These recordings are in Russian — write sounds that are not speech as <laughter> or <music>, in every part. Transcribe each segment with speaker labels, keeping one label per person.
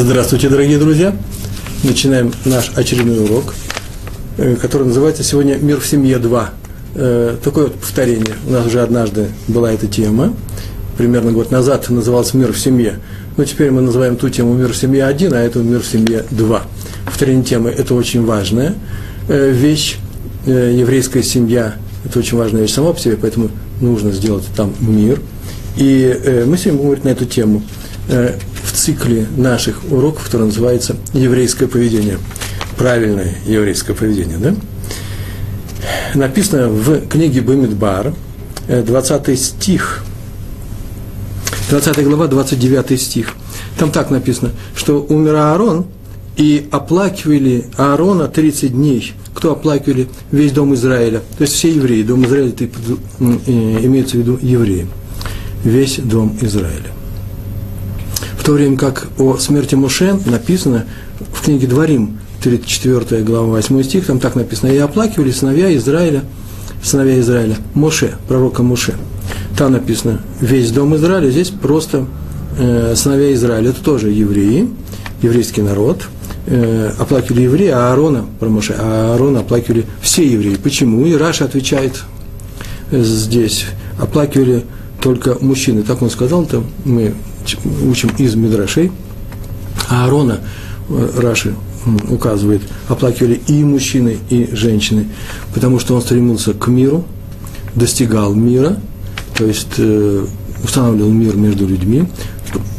Speaker 1: Здравствуйте, дорогие друзья! Начинаем наш очередной урок, э, который называется сегодня «Мир в семье 2». Э, такое вот повторение. У нас уже однажды была эта тема, примерно год назад назывался «Мир в семье». Но теперь мы называем ту тему «Мир в семье 1», а эту «Мир в семье 2». Повторение темы – это очень важная э, вещь. Еврейская семья – это очень важная вещь сама по себе, поэтому нужно сделать там мир. И мы сегодня будем говорить на эту тему – цикле наших уроков, который называется «Еврейское поведение». Правильное еврейское поведение, да? Написано в книге Бамидбар, 20 э, стих, 20 глава, 29 стих. Там так написано, что умер Аарон, и оплакивали Аарона 30 дней. Кто оплакивали? Весь дом Израиля. То есть все евреи. Дом Израиля, это имеется в виду евреи. Весь дом Израиля то время как о смерти Муше написано в книге Дворим, 34 глава, 8 стих, там так написано, «И оплакивали сыновья Израиля, сыновья Израиля, Моше, пророка Моше». Там написано «Весь дом Израиля», здесь просто э, сыновья Израиля, это тоже евреи, еврейский народ, э, оплакивали евреи, а Аарона, про Моше, а Аарона оплакивали все евреи. Почему? И Раша отвечает э, здесь, оплакивали только мужчины. Так он сказал, там мы учим из Мидрашей, а Аарона, э, Раши указывает, оплакивали и мужчины, и женщины, потому что он стремился к миру, достигал мира, то есть э, устанавливал мир между людьми,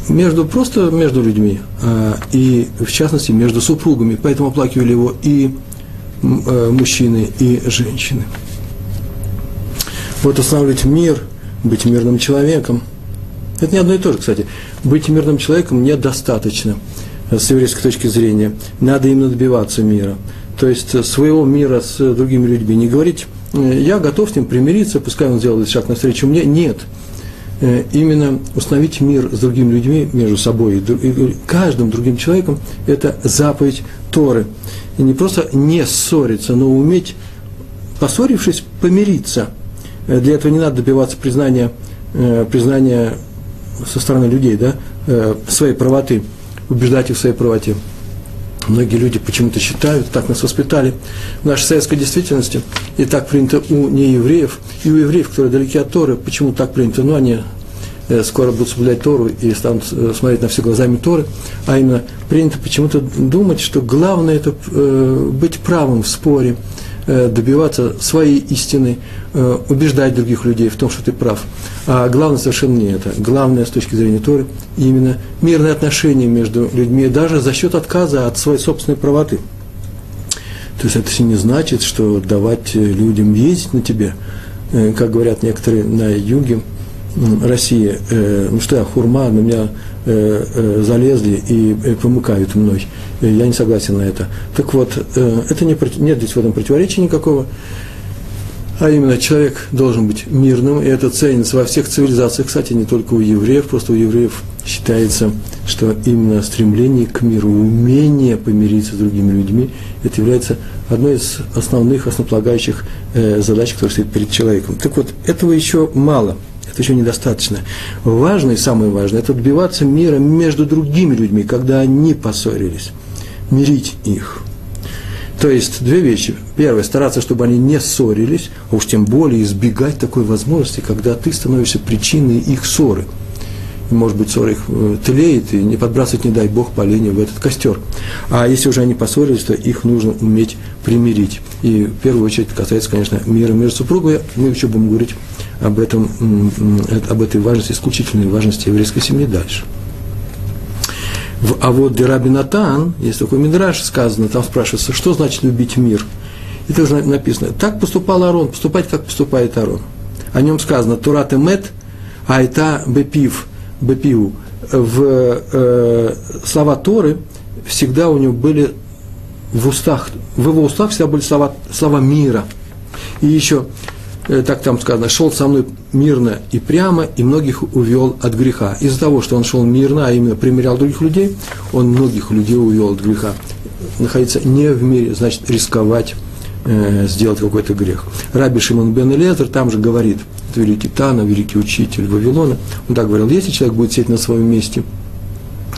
Speaker 1: между, просто между людьми, а, и в частности между супругами, поэтому оплакивали его и э, мужчины, и женщины. Вот устанавливать мир, быть мирным человеком – это не одно и то же, кстати. Быть мирным человеком недостаточно с еврейской точки зрения. Надо именно добиваться мира. То есть своего мира с другими людьми. Не говорить, «Э, я готов с ним примириться, пускай он сделает шаг навстречу мне. Нет. Э, именно установить мир с другими людьми, между собой и каждым другим человеком, это заповедь Торы. И не просто не ссориться, но уметь, поссорившись, помириться. Э, для этого не надо добиваться признания, признания со стороны людей, да, э, своей правоты, убеждать их в своей правоте. Многие люди почему-то считают, так нас воспитали в нашей советской действительности, и так принято у неевреев, и у евреев, которые далеки от Торы, почему так принято, ну, они э, скоро будут соблюдать Тору и станут э, смотреть на все глазами Торы, а именно принято почему-то думать, что главное это быть правым в споре, Э, добиваться своей истины, э, убеждать других людей в том, что ты прав. А главное совершенно не это. Главное с точки зрения Торы именно мирные отношения между людьми, даже за счет отказа от своей собственной правоты. То есть это не значит, что давать людям ездить на тебе, э, как говорят некоторые на юге России, ну что я, хурма, на меня Э, э, залезли и э, помыкают мной. Я не согласен на это. Так вот, это не, нет здесь в этом противоречия никакого. А именно, человек должен быть мирным, и это ценится во всех цивилизациях, кстати, не только у евреев, просто у евреев считается, что именно стремление к миру, умение помириться с другими людьми, это является одной из основных, основополагающих задач, которые стоит перед человеком. Так вот, этого еще мало – это еще недостаточно. Важно и самое важное – это добиваться мира между другими людьми, когда они поссорились, мирить их. То есть две вещи. Первое, стараться, чтобы они не ссорились, а уж тем более избегать такой возможности, когда ты становишься причиной их ссоры. И, может быть, ссора их э, тлеет, и не подбрасывать, не дай Бог, поленья в этот костер. А если уже они поссорились, то их нужно уметь примирить. И в первую очередь касается, конечно, мира между супругами. Мы еще будем говорить об, этом, об этой важности, исключительной важности еврейской семьи дальше. А вот Дераби Натан, есть такой Мидраш сказано, там спрашивается, что значит любить мир. И тоже написано, так поступал Арон, поступать, как поступает Арон. О нем сказано, Турат Эмет, Айта Бепив, Бепиву. В э, слова Торы всегда у него были в устах, в его устах всегда были слова, слова мира. И еще Э, так там сказано, шел со мной мирно и прямо, и многих увел от греха. Из-за того, что он шел мирно, а именно примерял других людей, он многих людей увел от греха. Находиться не в мире, значит рисковать э, сделать какой-то грех. Раби Шимон бен Элезер там же говорит, это великий Тана, великий учитель Вавилона, он так говорил, если человек будет сидеть на своем месте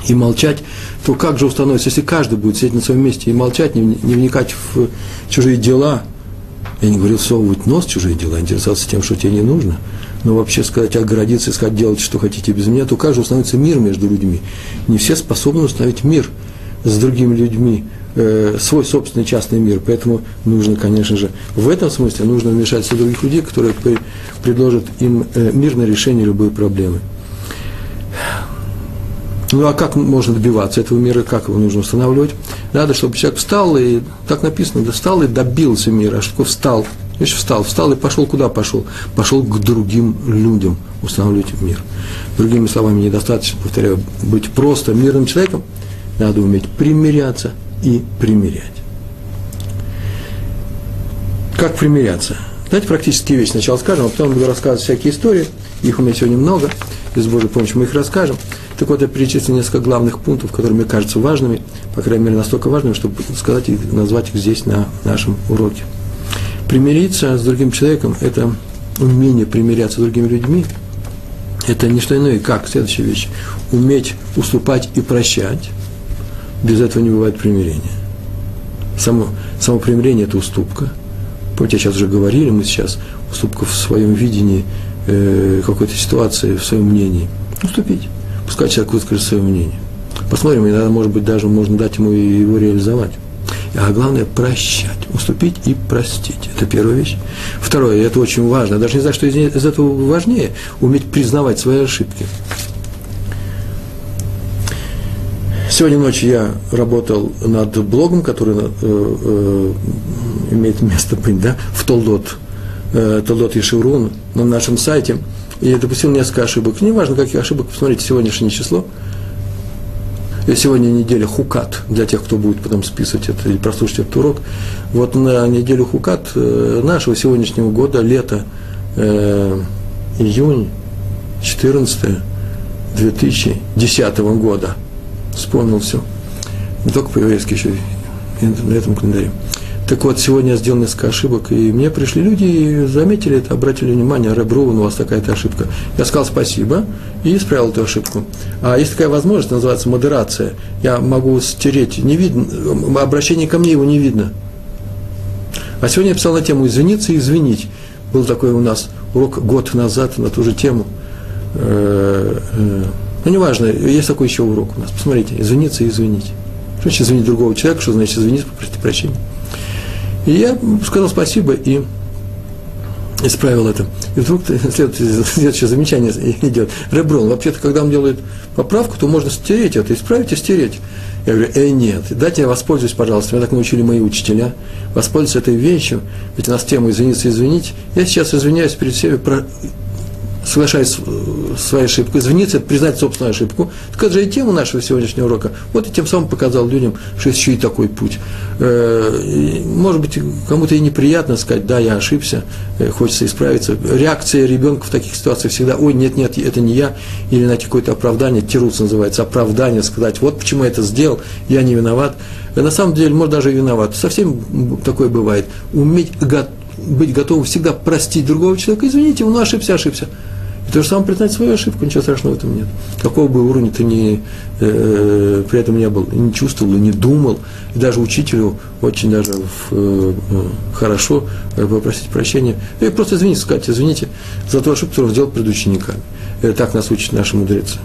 Speaker 1: и молчать, то как же установится, если каждый будет сидеть на своем месте и молчать, не, не вникать в чужие дела, я не говорил совывать нос в чужие дела, интересоваться тем, что тебе не нужно, но вообще сказать, оградиться и сказать, делать, что хотите без меня, то как же установится мир между людьми? Не все способны установить мир с другими людьми, э, свой собственный частный мир. Поэтому нужно, конечно же, в этом смысле нужно вмешаться других людей, которые предложат им э, мирное решение любой проблемы. Ну а как можно добиваться этого мира, как его нужно устанавливать? Надо, чтобы человек встал и, так написано, да, встал и добился мира. А что такое встал? Еще встал, встал и пошел куда пошел? Пошел к другим людям устанавливать мир. Другими словами, недостаточно, повторяю, быть просто мирным человеком, надо уметь примиряться и примирять. Как примиряться? Давайте практические вещи сначала скажем, а потом буду рассказывать всякие истории. Их у меня сегодня много. И с Божьей помощью мы их расскажем. Так вот, я перечислил несколько главных пунктов, которые мне кажутся важными, по крайней мере, настолько важными, чтобы сказать и назвать их здесь на нашем уроке. Примириться с другим человеком – это умение примиряться с другими людьми. Это не что иное, как следующая вещь. Уметь уступать и прощать. Без этого не бывает примирения. Само, само примирение – это уступка. Помните, сейчас уже говорили, мы сейчас уступка в своем видении э, какой-то ситуации, в своем мнении. Уступить. Пускай человек выскажет свое мнение. Посмотрим, иногда, может быть, даже можно дать ему его реализовать. А главное – прощать, уступить и простить. Это первая вещь. Второе, это очень важно, я даже не знаю, что из, из этого важнее, уметь признавать свои ошибки. Сегодня ночью я работал над блогом, который э, э, имеет место быть, да, в Толдот, э, Толдот Ешеврун, на нашем сайте, и допустил несколько ошибок. Неважно, каких ошибок, посмотрите сегодняшнее число. И сегодня неделя Хукат, для тех, кто будет потом списывать это или прослушать этот урок. Вот на неделю Хукат э, нашего сегодняшнего года, лето, э, июнь, 14 2010 года – Вспомнил все. Не только по-еврейски, еще и на этом календаре. Так вот, сегодня я сделал несколько ошибок, и мне пришли люди и заметили это, обратили внимание, Ребруван, у вас такая-то ошибка. Я сказал спасибо и исправил эту ошибку. А есть такая возможность, называется модерация. Я могу стереть, не видно, обращение ко мне его не видно. А сегодня я писал на тему «Извиниться и извинить». Был такой у нас урок год назад на ту же тему. Ну, неважно, есть такой еще урок у нас. Посмотрите, извиниться и извинить. Что значит извинить другого человека, что значит извиниться, попросить прощения. И я сказал спасибо и исправил это. И вдруг следующее замечание идет. Реброн, вообще-то, когда он делает поправку, то можно стереть это, исправить и стереть. Я говорю, эй, нет, дайте я воспользуюсь, пожалуйста. Меня так научили мои учителя. Воспользуюсь этой вещью, ведь у нас тема извиниться и извинить. Я сейчас извиняюсь перед всеми, соглашаясь с своей ошибкой, извиниться, признать собственную ошибку. Так это же и тема нашего сегодняшнего урока. Вот и тем самым показал людям, что есть еще и такой путь. Э, может быть, кому-то и неприятно сказать, да, я ошибся, э, хочется исправиться. Реакция ребенка в таких ситуациях всегда, ой, нет, нет, это не я, или на какое-то оправдание, тирус называется, оправдание, сказать, вот почему я это сделал, я не виноват. Э, на самом деле, может, даже и виноват. Совсем такое бывает. Уметь быть готовым всегда простить другого человека, извините, он ошибся, ошибся. То же самое признать свою ошибку, ничего страшного в этом нет. Какого бы уровня ты ни, э, при этом не был, не чувствовал, не думал, и даже учителю очень даже в, э, хорошо э, попросить прощения, и просто извините, сказать, извините за ту ошибку, которую сделал перед учениками. Это так нас учат наши мудрецы.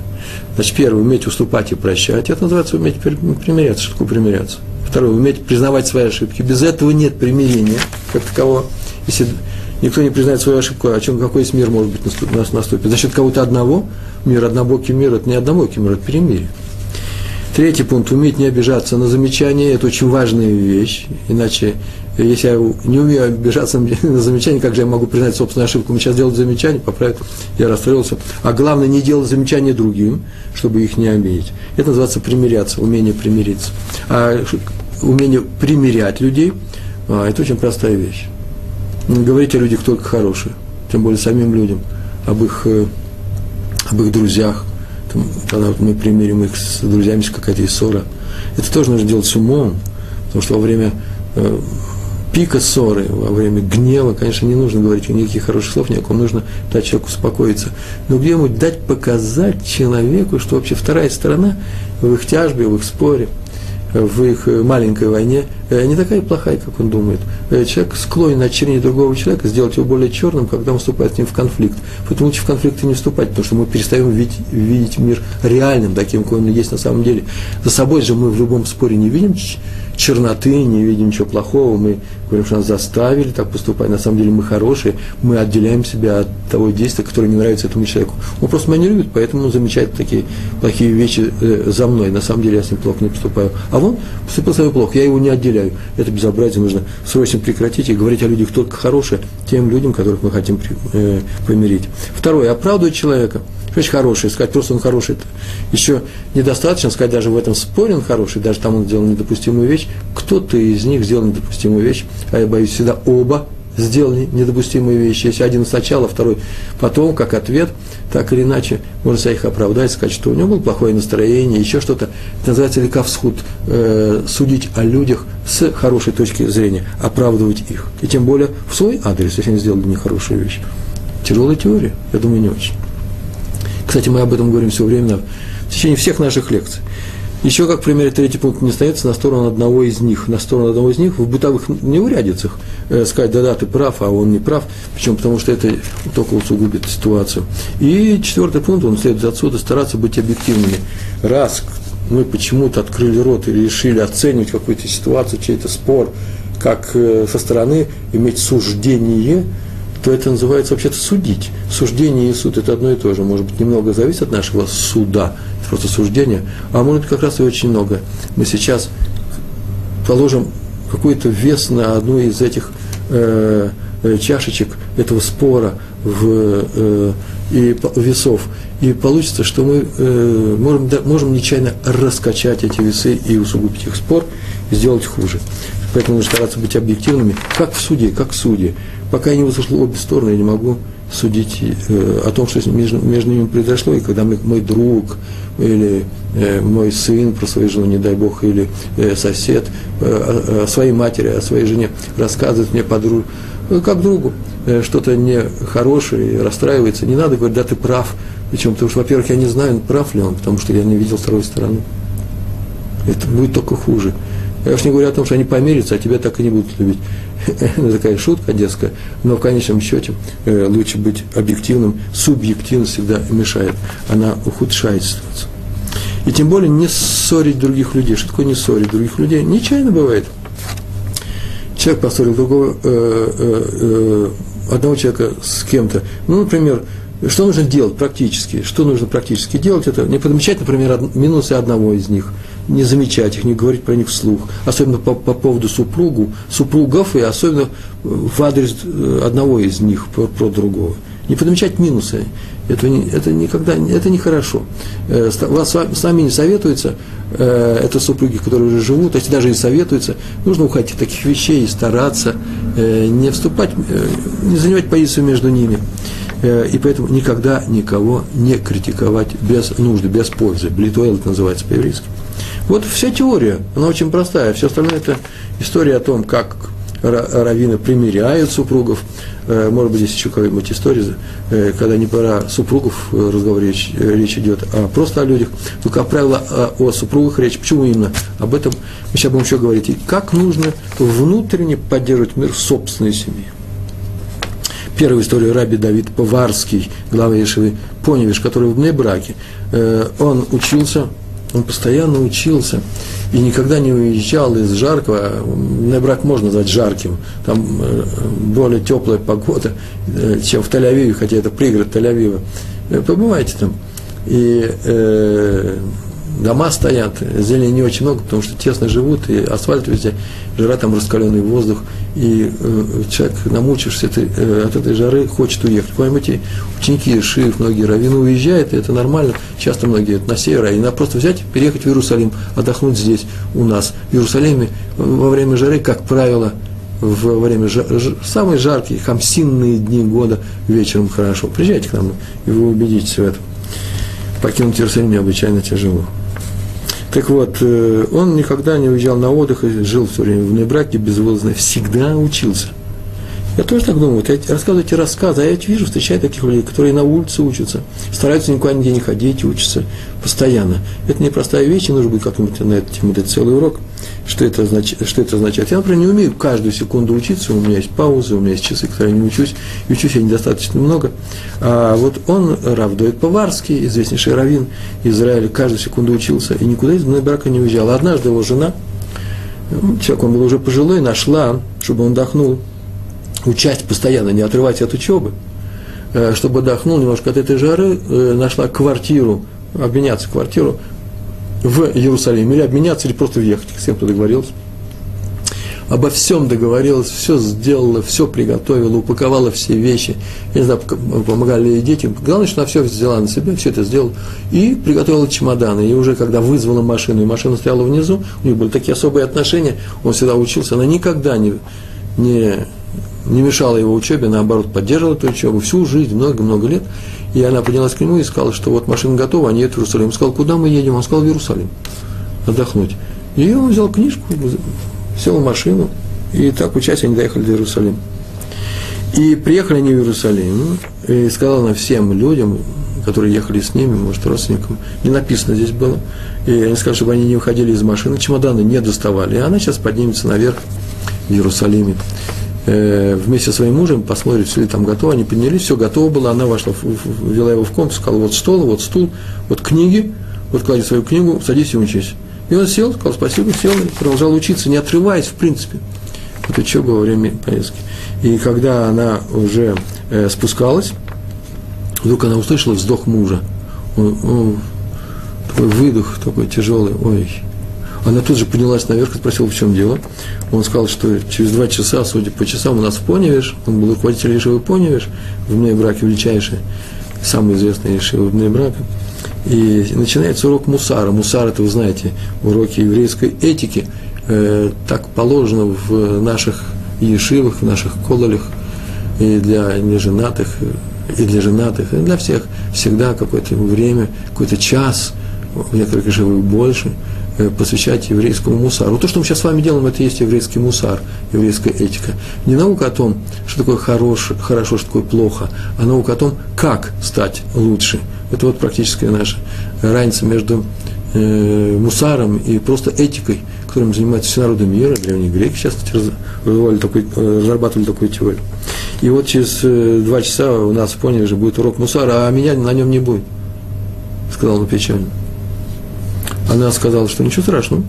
Speaker 1: Значит, первое, уметь уступать и прощать, это называется уметь примиряться. Что такое примиряться? Второе, уметь признавать свои ошибки. Без этого нет примирения как такового. Если никто не признает свою ошибку, о чем какой из мир может быть нас наступит? За счет кого-то одного, мир, однобокий мир, это не однобокий мир, это перемирие. Третий пункт, уметь не обижаться на замечания, это очень важная вещь, иначе, если я не умею обижаться <laughs> на замечания, как же я могу признать собственную ошибку? Мы сейчас делают замечания, поправят, я расстроился. А главное, не делать замечания другим, чтобы их не обидеть. Это называется примиряться, умение примириться. А умение примирять людей, а, это очень простая вещь. Не говорите о людях только хорошие, тем более самим людям, об их, э, об их друзьях. Там, когда мы примирим их с друзьями, какая-то ссора. Это тоже нужно делать с умом, потому что во время э, пика ссоры, во время гнева, конечно, не нужно говорить никаких хороших слов, никакого, нужно дать человеку успокоиться. Но где-нибудь дать показать человеку, что вообще вторая сторона в их тяжбе, в их споре – в их маленькой войне э, не такая плохая, как он думает. Э, человек склонен очернить другого человека, сделать его более черным, когда он вступает с ним в конфликт. Поэтому лучше в конфликты не вступать, потому что мы перестаем видеть, видеть мир реальным, таким, какой он есть на самом деле. За собой же мы в любом споре не видим черноты, не видим ничего плохого, мы говорим, что нас заставили так поступать, на самом деле мы хорошие, мы отделяем себя от того действия, которое не нравится этому человеку. Он просто меня не любит, поэтому он замечает такие плохие вещи э, за мной, на самом деле я с ним плохо не поступаю. А он поступил со мной плохо, я его не отделяю. Это безобразие нужно срочно прекратить и говорить о людях только хорошее, тем людям, которых мы хотим э, помирить. Второе, оправдывать человека – очень хороший, сказать просто он хороший, это еще недостаточно, сказать даже в этом споре он хороший, даже там он сделал недопустимую вещь, кто-то из них сделал недопустимую вещь, а я боюсь всегда оба сделали недопустимые вещи. Если один сначала, второй потом, как ответ, так или иначе, можно себя их оправдать, сказать, что у него было плохое настроение, еще что-то. Это называется лекавсхуд, э, судить о людях с хорошей точки зрения, оправдывать их. И тем более в свой адрес, если они сделали нехорошую вещь. Тяжелая теория, я думаю, не очень. Кстати, мы об этом говорим все время в течение всех наших лекций. Еще, как пример, третий пункт не остается на сторону одного из них. На сторону одного из них в бытовых неурядицах э, сказать, да-да, ты прав, а он не прав. Причем потому, что это только усугубит ситуацию. И четвертый пункт, он следует отсюда, стараться быть объективными. Раз мы почему-то открыли рот и решили оценивать какую-то ситуацию, чей-то спор, как э, со стороны иметь суждение – то это называется вообще-то судить. Суждение и суд – это одно и то же. Может быть, немного зависит от нашего суда, просто суждение, а может быть, как раз и очень много. Мы сейчас положим какой-то вес на одну из этих э, э чашечек этого спора в, э, и весов. И получится, что мы э, можем, да, можем нечаянно раскачать эти весы и усугубить их спор, и сделать хуже. Поэтому нужно стараться быть объективными, как в суде, как в суде. Пока я не выслушал обе стороны, я не могу судить э, о том, что между, между ними произошло, и когда мы, мой друг или э, мой сын про свою жену, не дай бог, или э, сосед э, о, о своей матери, о своей жене рассказывает мне подруг, э, как другу э, что-то нехорошее, расстраивается, не надо говорить, да, ты прав, причем, потому что, во-первых, я не знаю, прав ли он, потому что я не видел второй стороны. Это будет только хуже. Я уж не говорю о том, что они помирятся, а тебя так и не будут любить. Это <laughs> такая шутка детская, но в конечном счете э, лучше быть объективным. Субъективность всегда мешает, она ухудшает ситуацию. И тем более не ссорить других людей. Что такое не ссорить других людей? Нечаянно бывает. Человек поссорил другого, э, э, одного человека с кем-то. Ну, например, что нужно делать практически? Что нужно практически делать? Это не подмечать, например, минусы одного из них – не замечать их, не говорить про них вслух, особенно по, по поводу супругу, супругов и особенно в адрес э, одного из них про, про другого. Не подмечать минусы, это, не, это никогда, это нехорошо. Э, вас с вами не советуется, э, это супруги, которые уже живут, если даже и советуются, нужно уходить от таких вещей и стараться не вступать, не занимать позицию между ними. И поэтому никогда никого не критиковать без нужды, без пользы. Блитуэл это называется по-еврейски. Вот вся теория, она очень простая. Все остальное это история о том, как раввины примиряют супругов. Э, может быть, здесь еще какая-нибудь история, э, когда не пора супругов э, разговор речь, идет, а просто о людях. Но, как правило, о, супругах речь. Почему именно? Об этом мы сейчас будем еще говорить. И как нужно внутренне поддерживать мир в собственной семье. Первая история Раби Давид Поварский, глава Ешивы Поневиш, который в Небраке. Он учился он постоянно учился и никогда не уезжал из жаркого. Небрак можно назвать жарким. Там э, более теплая погода, э, чем в Тель-Авиве, хотя это пригород Тель-Авива. Э, побывайте там. И э, дома стоят, зелени не очень много, потому что тесно живут, и асфальт везде, жара там раскаленный воздух, и э, человек, намучившись этой, э, от этой жары, хочет уехать. Поймите, ученики Шиев, многие раввины уезжают, и это нормально, часто многие на север, а надо просто взять, переехать в Иерусалим, отдохнуть здесь у нас. В Иерусалиме во время жары, как правило, во время жар, самые жаркие, хамсинные дни года вечером хорошо. Приезжайте к нам, и вы убедитесь в этом. Покинуть Иерусалим необычайно тяжело. Так вот, э, он никогда не уезжал на отдых и жил все время в небраке безвылазно, всегда учился. Я тоже так думаю, вот я рассказываю эти рассказы, а я вижу, встречаю таких людей, которые на улице учатся, стараются никуда нигде не ходить, учатся постоянно. Это непростая вещь, и нужно будет как-нибудь на эту тему дать целый урок, что это, означает, что это означает. Я, например, не умею каждую секунду учиться, у меня есть паузы, у меня есть часы, которые я не учусь, и учусь я недостаточно много. А вот он, Равдует Поварский, известнейший раввин Израиля, каждую секунду учился и никуда из брака не уезжал. Однажды его жена, человек, он был уже пожилой, нашла, чтобы он отдохнул, участь постоянно, не отрывать от учебы, э, чтобы отдохнул немножко от этой жары, э, нашла квартиру, обменяться квартиру в Иерусалиме, или обменяться, или просто въехать, с кем-то договорился. Обо всем договорилась, все сделала, все приготовила, упаковала все вещи. Я не знаю, помогали ей дети. Главное, что она все взяла на себя, все это сделала. И приготовила чемоданы. И уже когда вызвала машину, и машина стояла внизу, у них были такие особые отношения, он всегда учился, она никогда не, не не мешала его учебе, наоборот, поддерживала эту учебу всю жизнь, много-много лет. И она поднялась к нему и сказала, что вот машина готова, они едут в Иерусалим. Он сказал, куда мы едем? Он сказал, в Иерусалим, отдохнуть. И он взял книжку, сел в машину, и так учась они доехали до Иерусалима. И приехали они в Иерусалим, и сказала она всем людям, которые ехали с ними, может, родственникам, не написано здесь было, и они сказали, чтобы они не выходили из машины, чемоданы не доставали, и она сейчас поднимется наверх в Иерусалиме. Э, вместе со своим мужем, посмотрит, все ли там готово, они поднялись, все готово было, она вошла, ввела его в комнату, сказала, вот стол, вот стул, вот книги, вот клади свою книгу, садись и учись. И он сел, сказал спасибо, сел и продолжал учиться, не отрываясь, в принципе, от учебы во время поездки. И когда она уже э, спускалась, вдруг она услышала вздох мужа. Он, он, такой выдох, такой тяжелый, ой, она тут же поднялась наверх и спросила, в чем дело. Он сказал, что через два часа, судя по часам, у нас в Поневиш, он был руководитель Ешивы Поневиш, в Мнейбраке величайший, самый известный Ешива в Мнейбраке. И начинается урок мусара. Мусар, это вы знаете, уроки еврейской этики. Э, так положено в наших ешивах, в наших кололях, и для неженатых, и для женатых, и для всех. Всегда какое-то время, какой-то час, в некоторых ешивах больше – посвящать еврейскому мусару. То, что мы сейчас с вами делаем, это и есть еврейский мусар, еврейская этика. Не наука о том, что такое хорош, хорошо, что такое плохо, а наука о том, как стать лучше. Это вот практическая наша разница между э, мусаром и просто этикой, которым занимаются все народы мира, древние греки сейчас развивали такой, э, разрабатывали такую теорию. И вот через э, два часа у нас в Поне уже будет урок мусара, а меня на нем не будет, сказал он печально. Она сказала, что ничего страшного.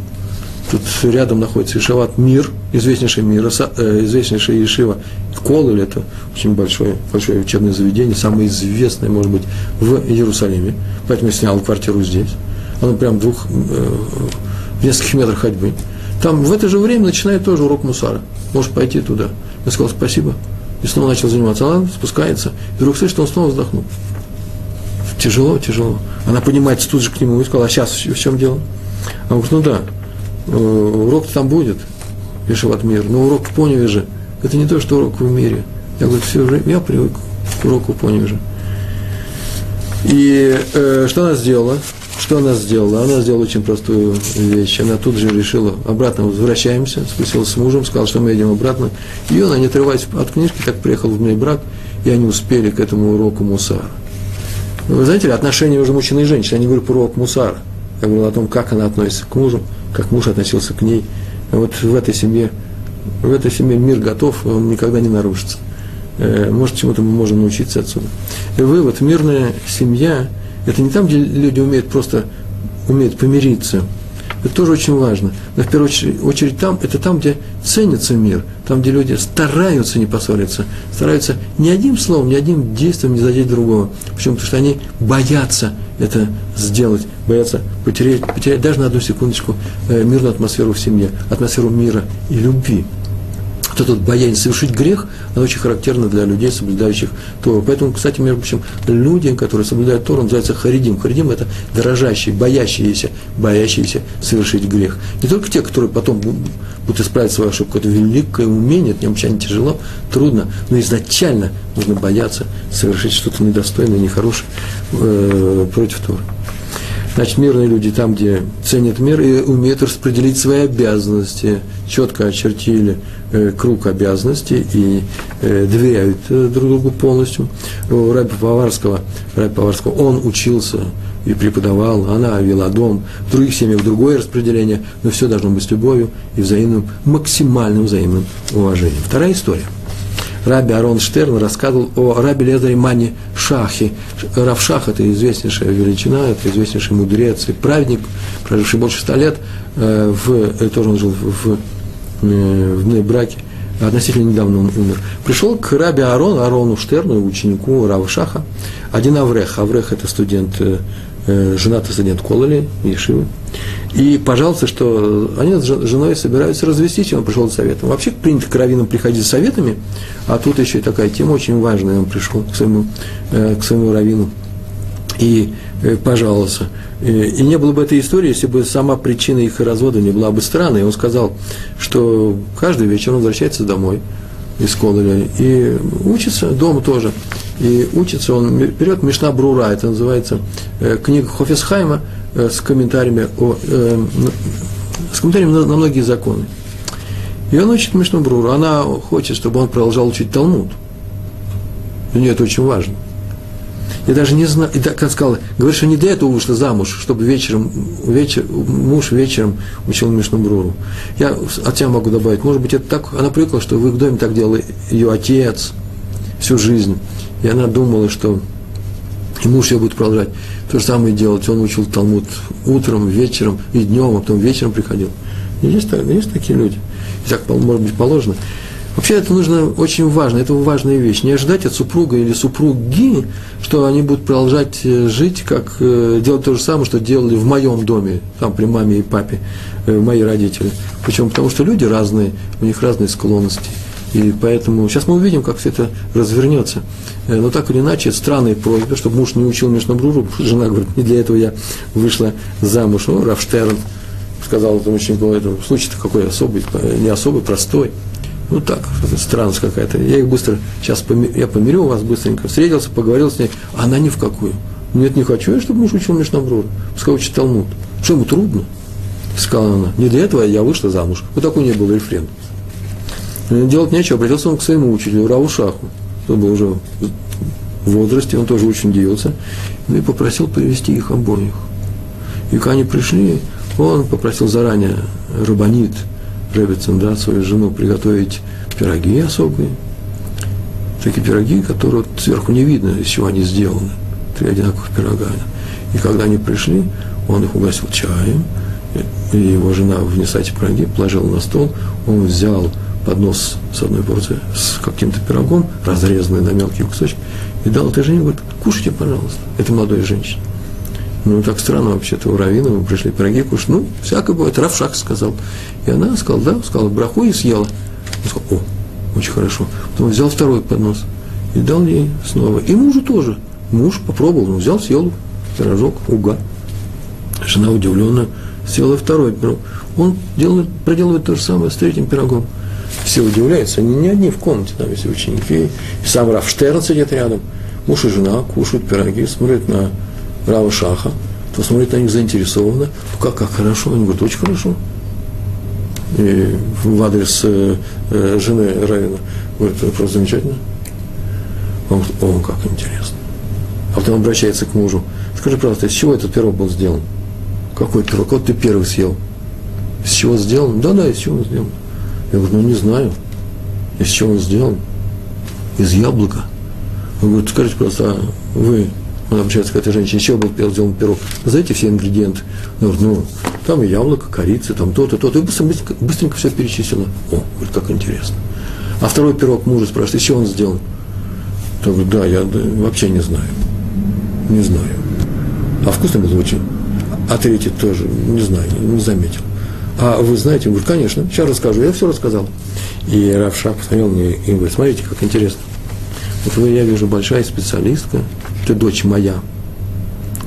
Speaker 1: Тут рядом находится Ишеват Мир, известнейший мир, э, известнейший Ешива Кол, или это очень большое, большое учебное заведение, самое известное, может быть, в Иерусалиме. Поэтому я снял квартиру здесь. Оно прям в двух, э, в нескольких метрах ходьбы. Там в это же время начинает тоже урок мусара. Может пойти туда. Я сказал спасибо. И снова начал заниматься. Она спускается. И вдруг слышит, что он снова вздохнул. Тяжело, тяжело. Она поднимается тут же к нему и сказала, а сейчас в чем дело? А он говорит, ну да, э, урок там будет, Ешеват мир, но урок в Поневе же, это не то, что урок в мире. Я говорю, все, я привык к уроку в Поневе же. И э, что она сделала? Что она сделала? Она сделала очень простую вещь. Она тут же решила, обратно возвращаемся, спустилась с мужем, сказала, что мы едем обратно. И она, не отрываясь от книжки, так приехала в мой брак, и они успели к этому уроку мусара. Вы знаете отношения между мужчиной и женщиной, я не говорю про урок мусара, я говорю о том, как она относится к мужу, как муж относился к ней. Вот в этой семье, в этой семье мир готов, он никогда не нарушится. Э, может, чему-то мы можем научиться отсюда. И вывод, мирная семья, это не там, где люди умеют просто, умеют помириться – это тоже очень важно. Но в первую очередь, очередь там, это там, где ценится мир, там, где люди стараются не поссориться, стараются ни одним словом, ни одним действием не задеть другого. Почему? Потому что они боятся это сделать, боятся потерять, потерять даже на одну секундочку э, мирную атмосферу в семье, атмосферу мира и любви вот этот боязнь совершить грех, она очень характерна для людей, соблюдающих Тору. Поэтому, кстати, между прочим, люди, которые соблюдают Тору, называются харидим. Харидим – это дорожащие, боящиеся, боящиеся совершить грех. Не только те, которые потом будут исправить свою ошибку, это великое умение, это необычайно тяжело, трудно, но изначально нужно бояться совершить что-то недостойное, нехорошее э, против Торы. Значит, мирные люди там, где ценят мир и умеют распределить свои обязанности, четко очертили круг обязанностей и доверяют друг другу полностью. У Раби Поварского, Раби Поварского, он учился и преподавал, она вела дом, в других семьях другое распределение, но все должно быть с любовью и взаимным, максимальным взаимным уважением. Вторая история – Раби Арон Штерн рассказывал о Раби Лезаре Мани Шахе. Рав Шах – это известнейшая величина, это известнейший мудрец и праведник, проживший больше ста лет, э, в, э, тоже он жил в, в, э, в браке, относительно недавно он умер. Пришел к Раби Арону, Арону Штерну, ученику Рава Шаха, один Аврех. Аврех – это студент Э, женатый студент Кололи, Ешивы, и пожалуйста, что они с женой собираются развестись, и он пришел за советом. Вообще принято к раввинам приходить за советами, а тут еще и такая тема очень важная, он пришел к своему, э, к своему раввину и э, пожаловался. И не было бы этой истории, если бы сама причина их развода не была бы странной. Он сказал, что каждый вечер он возвращается домой из Кололя и учится дома тоже – и учится он, берет Мишна Брура, это называется э, книга Хофисхайма э, с комментариями, о, э, с комментариями на, на многие законы. И он учит Мишну Бруру, она хочет, чтобы он продолжал учить Талмуд. Для нее это очень важно. Я даже не знаю, и так, как сказала, говорит, что не для этого вышла замуж, чтобы вечером, вечер, муж вечером учил Мишну Бруру. Я от тебя могу добавить, может быть, это так, она привыкла, что в их доме так делал ее отец всю жизнь. И она думала, что и муж ее будет продолжать то же самое делать. Он учил Талмуд утром, вечером и днем, а потом вечером приходил. Есть, есть такие люди. И так, может быть, положено. Вообще это нужно очень важно, это важная вещь. Не ожидать от супруга или супруги, что они будут продолжать э, жить, как э, делать то же самое, что делали в моем доме, там при маме и папе, э, мои родители. Почему? Потому что люди разные, у них разные склонности. И поэтому сейчас мы увидим, как все это развернется. Но так или иначе, странная просьба, чтобы муж не учил Мишнабруру. Жена говорит, не для этого я вышла замуж. Ну, Рафштерн сказал этому ученику, это случай-то какой особый, не особый, простой. Ну так, странность какая-то. Я их быстро, сейчас помир, я помирю вас быстренько, встретился, поговорил с ней, а она ни в какую. Нет, не хочу я, чтобы муж учил Мишнабруру. Пускай учит Талмуд. Что ему трудно? Сказала она. Не для этого я вышла замуж. Вот такой у нее был рефрен. Делать нечего, обратился он к своему учителю, Раву Шаху тот был уже в возрасте, он тоже очень удивился, ну и попросил привести их обоих. И когда они пришли, он попросил заранее Рабанит, Ребецин, да, свою жену приготовить пироги особые, такие пироги, которые вот сверху не видно, из чего они сделаны, три одинаковых пирога. И когда они пришли, он их угостил чаем, и его жена внесла эти пироги, положила на стол, он взял поднос с одной порцией, с каким-то пирогом, разрезанный на мелкие кусочки, и дал этой жене, говорит, кушайте, пожалуйста, это молодой женщине. Ну, так странно вообще-то, у Равина мы пришли пироги кушать. Ну, всякое бывает. Равшах сказал. И она сказала, да, сказала, браху и съела. Он сказал, о, очень хорошо. Потом взял второй поднос и дал ей снова. И мужу тоже. Муж попробовал, ну, взял, съел пирожок, уга. Жена удивленно съела второй пирог. Он делает, проделывает то же самое с третьим пирогом все удивляются, они не одни в комнате, там есть ученики, и сам Раф Штерн сидит рядом, муж и жена кушают пироги, смотрят на Рава Шаха, то смотрит на них заинтересованно, как, как хорошо, они говорят, очень хорошо. И в адрес э, э, жены Равина говорит, просто замечательно. Он говорит, о, как интересно. А потом обращается к мужу, скажи, пожалуйста, из чего этот пирог был сделан? Какой пирог? Вот ты первый съел. Из чего сделан? Да, да, из чего он сделан. Я говорю, ну не знаю. Из чего он сделан? Из яблока. Он говорит, скажите просто, а вы, он обращается к этой женщине, чего был сделан пирог? Назовите все ингредиенты. Я говорю, ну, там и яблоко, корица, там то-то, то-то. И быстренько, быстренько, все перечислила. О, говорит, как интересно. А второй пирог мужа спрашивает, чего он сделан? Я говорю, да, я вообще не знаю. Не знаю. А вкусно был очень. А третий тоже, не знаю, не заметил. А вы знаете, говорит, конечно, сейчас расскажу. Я все рассказал. И Равша посмотрел мне и говорит, смотрите, как интересно. Вот вы, я вижу, большая специалистка, ты дочь моя,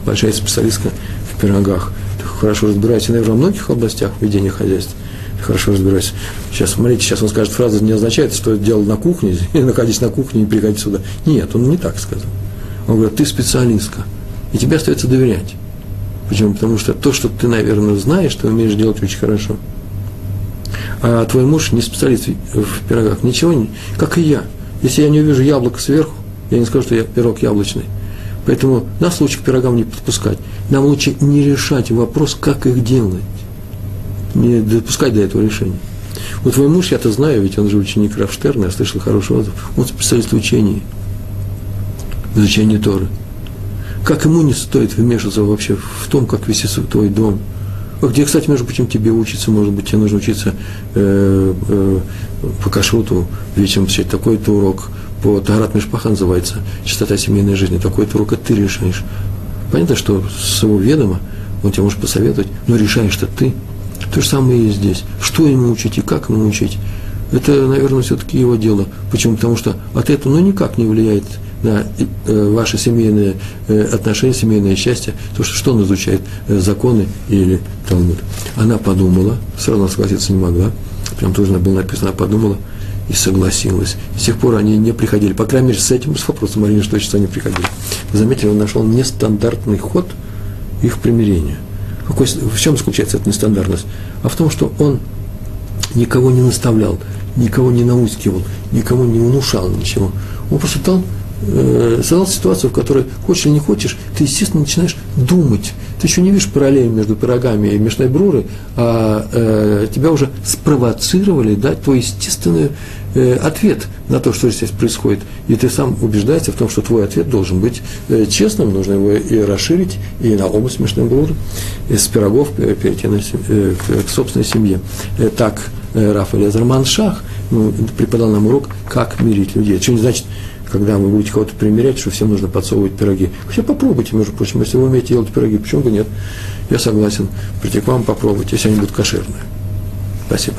Speaker 1: большая специалистка в пирогах. Ты хорошо разбираешься, наверное, во многих областях ведения хозяйства. Ты хорошо разбираешься. Сейчас, смотрите, сейчас он скажет фразу, не означает, что делал на кухне, <laughs> находись на кухне и приходи сюда. Нет, он не так сказал. Он говорит, ты специалистка, и тебе остается доверять. Почему? Потому что то, что ты, наверное, знаешь, ты умеешь делать очень хорошо. А твой муж не специалист в пирогах, ничего не, как и я. Если я не увижу яблоко сверху, я не скажу, что я пирог яблочный. Поэтому нас лучше к пирогам не подпускать. Нам лучше не решать вопрос, как их делать. Не допускать до этого решения. Вот твой муж, я-то знаю, ведь он же ученик Рафштерна, я слышал хороший отзыв. Он специалист в учении, в изучении Торы. Как ему не стоит вмешиваться вообще в том, как вести твой дом. Где, кстати, между прочим, тебе учиться, может быть, тебе нужно учиться э, э, по кашруту, вечером посещать такой-то урок, по Тагарат Мишпаха называется, чистота семейной жизни, урок, это ты решаешь. Понятно, что своего ведома он тебе может посоветовать, но решаешь-то ты. То же самое и здесь. Что ему учить и как ему учить, это, наверное, все-таки его дело. Почему? Потому что от этого ну, никак не влияет на э, ваши семейные э, отношения, семейное счастье, то, что, что он изучает, э, законы или Талмуд. Она подумала, сразу согласиться не могла, прям тоже было написано, она подумала и согласилась. С тех пор они не приходили, по крайней мере, с этим, с вопросом Марины, часа не приходили. Вы заметили, он нашел нестандартный ход их примирения. Какой, в чем заключается эта нестандартность? А в том, что он никого не наставлял, никого не наускивал, никого не внушал ничего. Он просто дал э, создал ситуацию, в которой, хочешь или не хочешь, ты, естественно, начинаешь думать. Ты еще не видишь параллели между пирогами и мешной бруры, а э, тебя уже спровоцировали дать твой естественный э, ответ на то, что здесь происходит. И ты сам убеждаешься в том, что твой ответ должен быть э, честным, нужно его и расширить, и на область мешной бруры, с пирогов перейти на, э, к, к собственной семье. Э, так э, Раф Элезер Маншах ну, преподал нам урок, как мирить людей. Что не значит, когда вы будете кого-то примерять, что всем нужно подсовывать пироги. Хотя попробуйте, между прочим, если вы умеете делать пироги, почему бы нет? Я согласен. Прийти к вам попробовать, если они будут кошерные. Спасибо.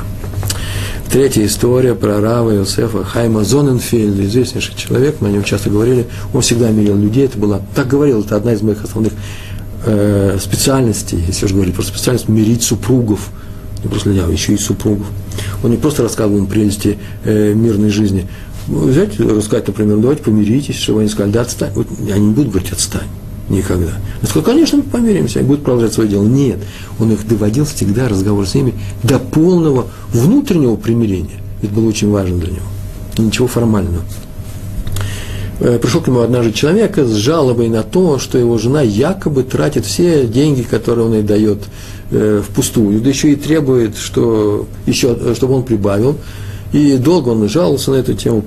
Speaker 1: Третья история про Рава Иосифа Хайма Зоненфельда, известнейший человек, мы о нем часто говорили, он всегда мирил людей, это была, так говорил, это одна из моих основных э, специальностей, если уж говорить про специальность, мирить супругов, не просто людей, еще и супругов. Он не просто рассказывал им прелести э, мирной жизни, взять, рассказать, например, «Ну, давайте помиритесь, чтобы они сказали, да, отстань. Вот, они не будут говорить, отстань. Никогда. Он сказал, конечно, мы помиримся, они будут продолжать свое дело. Нет. Он их доводил всегда, разговор с ними, до полного внутреннего примирения. Это было очень важно для него. Ничего формального. Э, пришел к нему однажды человек с жалобой на то, что его жена якобы тратит все деньги, которые он ей дает э, впустую, да еще и требует, что еще, чтобы он прибавил. И долго он жаловался на эту тему,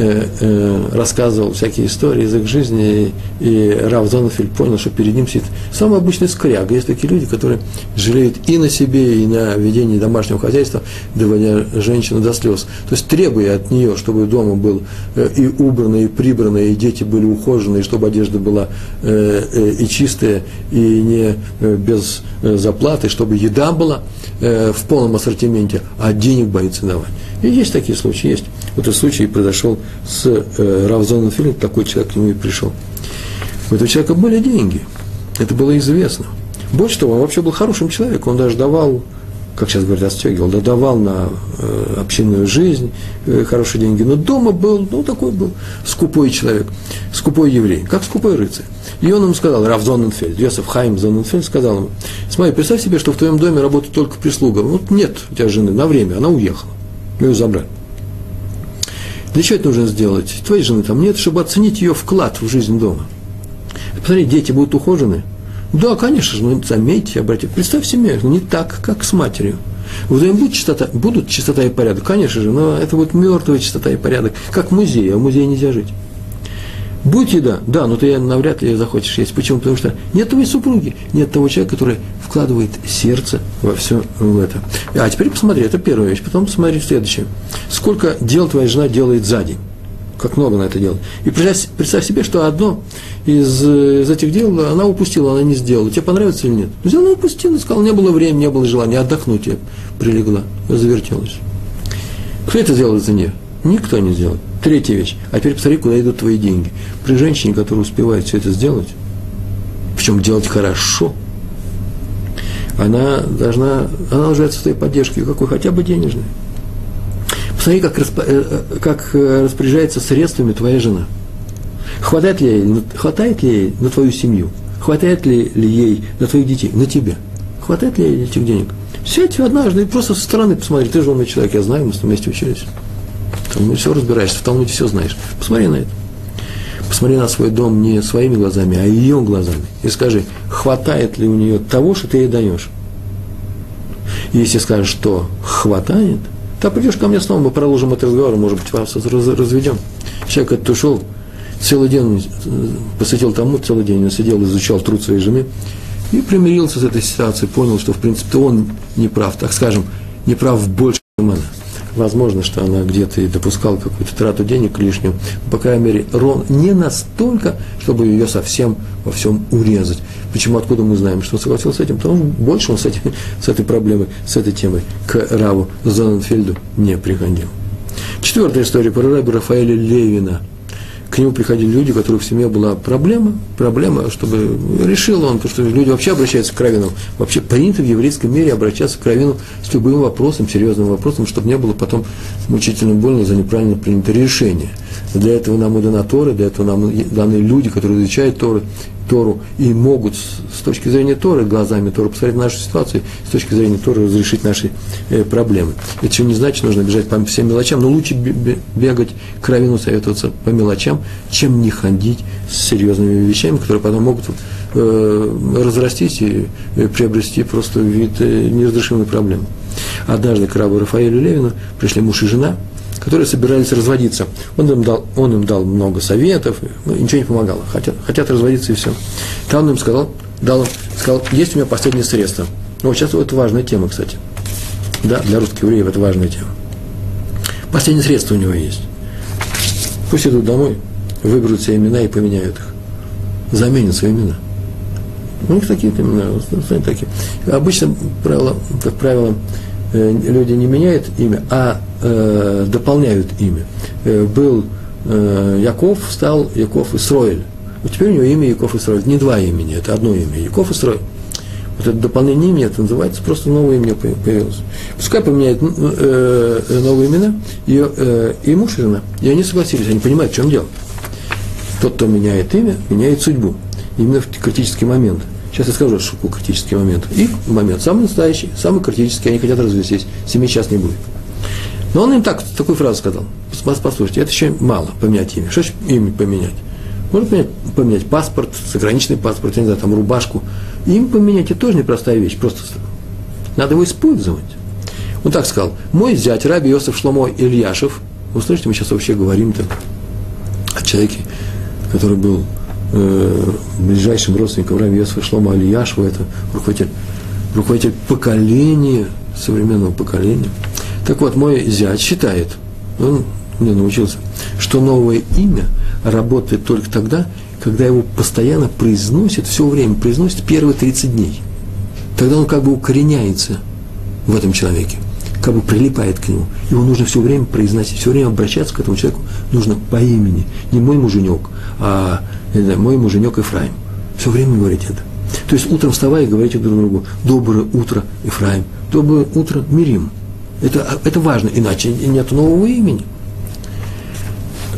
Speaker 1: э, э, рассказывал всякие истории из их жизни, и, и Рав Зонафель понял, что перед ним сидит самый обычный скряга. Есть такие люди, которые жалеют и на себе, и на ведении домашнего хозяйства, доводя женщину до слез. То есть требуя от нее, чтобы дома был э, и убранный, и прибранный, и дети были ухожены, и чтобы одежда была и чистая, и не без э, заплаты, чтобы еда была в полном ассортименте, а денег боится давать. И есть такие случаи, есть. Вот этот случай произошел с э, Равзоном такой человек к нему и пришел. У этого человека были деньги, это было известно. Больше того, он вообще был хорошим человеком, он даже давал, как сейчас говорят, отстегивал, да, давал на э, общинную жизнь э, хорошие деньги, но дома был, ну, такой был скупой человек, скупой еврей, как скупой рыцарь. И он ему сказал, Раф Зоненфельд, Йосеф Хайм Зоненфельд сказал ему, смотри, представь себе, что в твоем доме работает только прислуга, вот нет у тебя жены на время, она уехала мы ее забрали. Для чего это нужно сделать? Твоей жены там нет, чтобы оценить ее вклад в жизнь дома. Посмотри, дети будут ухожены. Да, конечно же, ну, заметьте, обратите. Представь себе, ну, не так, как с матерью. В доме будет чистота, будут чистота и порядок, конечно же, но это вот мертвая чистота и порядок, как в музее, а в музее нельзя жить. Будет еда, да, но ты навряд ли захочешь есть. Почему? Потому что нет твоей супруги, нет того человека, который вкладывает сердце во все это. А теперь посмотри, это первая вещь. Потом посмотри следующее. Сколько дел твоя жена делает за день? Как много на это делает. И представь, представь себе, что одно из, из этих дел она упустила, она не сделала. Тебе понравится или нет? Взяла, упустила, сказала, не было времени, не было желания, отдохнуть я прилегла, завертелась. Кто это сделал за нее? Никто не сделает. Третья вещь. А теперь посмотри, куда идут твои деньги. При женщине, которая успевает все это сделать, причем делать хорошо, она должна, она нуждается в твоей поддержке, какой хотя бы денежной. Посмотри, как, расп, э, как э, распоряжается средствами твоя жена. Хватает ли, ей, хватает ли ей на твою семью? Хватает ли, ли ей на твоих детей? На тебе. Хватает ли ей этих денег? Сядь однажды и просто со стороны посмотри. Ты же умный человек, я знаю, мы с вместе учились. Там ну, все разбираешься, в Талмуде все знаешь. Посмотри на это. Посмотри на свой дом не своими глазами, а ее глазами. И скажи, хватает ли у нее того, что ты ей даешь. Если скажешь, что хватает, то придешь ко мне снова, мы продолжим этот разговор, может быть, вас разведем. Человек этот ушел, целый день посвятил тому, целый день он сидел, изучал труд своей жены и примирился с этой ситуацией, понял, что, в принципе, он не прав, так скажем, не прав больше, чем она. Возможно, что она где-то и допускала какую-то трату денег лишнюю, по крайней мере, рон не настолько, чтобы ее совсем во всем урезать. Почему, откуда мы знаем, что он согласился с этим? Потому что больше он с, этим, с этой проблемой, с этой темой к Раву Зоненфельду не приходил. Четвертая история про раби Рафаэля Левина – к нему приходили люди, у которых в семье была проблема, проблема, чтобы решил он, потому что люди вообще обращаются к раввину, вообще принято в еврейском мире обращаться к раввину с любым вопросом, серьезным вопросом, чтобы не было потом мучительно больно за неправильно принятое решение. Для этого нам и дана Тора, для этого нам даны люди, которые изучают Торы, Тору и могут с точки зрения Торы, глазами Торы посмотреть нашу ситуацию, с точки зрения Торы разрешить наши э, проблемы. Это еще не значит, нужно бежать по всем мелочам, но лучше бегать к равину, советоваться по мелочам, чем не ходить с серьезными вещами, которые потом могут э, разрастись и э, приобрести просто вид э, неразрешимой проблемы. Однажды к рабу Рафаэлю Левину пришли муж и жена – которые собирались разводиться. Он им дал, он им дал много советов, ну, ничего не помогало. Хотят, хотят разводиться и все. Там он им сказал, дал сказал, есть у меня последнее средство. Ну, вот сейчас это важная тема, кстати. Да, для русских евреев это важная тема. Последнее средство у него есть. Пусть идут домой, выберут себе имена и поменяют их. Заменят свои имена. У них такие имена, такие. Обычно, правило, как правило, люди не меняют имя, а э, дополняют имя. Э, был э, Яков, стал Яков Исроэль. Вот теперь у него имя Яков Исроэль. Не два имени, это одно имя. Яков Исроэль. Вот это дополнение имени, это называется просто новое имя появилось. Пускай поменяют э, э, новые имена, и, э, и муж и жена. И они согласились, они понимают, в чем дело. Тот, кто меняет имя, меняет судьбу. Именно в критический момент. Сейчас я скажу, что такое критический момент. Их момент самый настоящий, самый критический, они хотят развестись. Семьи сейчас не будет. Но он им так, такую фразу сказал. Послушайте, это еще мало, поменять имя. Что имя поменять? Можно поменять, поменять паспорт, заграничный паспорт, я не знаю, там рубашку. Им поменять это тоже непростая вещь, просто надо его использовать. Он так сказал, мой зять, Раби Йосиф Шломо Ильяшев, вы слышите, мы сейчас вообще говорим-то о человеке, который был э, ближайшим родственником Раби Йосифа Шломо Ильяшева, это руководитель, руководитель поколения, современного поколения – так вот, мой зять считает, он мне научился, что новое имя работает только тогда, когда его постоянно произносит, все время произносит первые 30 дней. Тогда он как бы укореняется в этом человеке, как бы прилипает к нему. Его нужно все время произносить, все время обращаться к этому человеку нужно по имени. Не мой муженек, а знаю, мой муженек Ефраим. Все время говорить это. То есть утром вставая и говорите друг другу, доброе утро, Ефраим, доброе утро, Мирим. Это, это важно, иначе нет нового имени.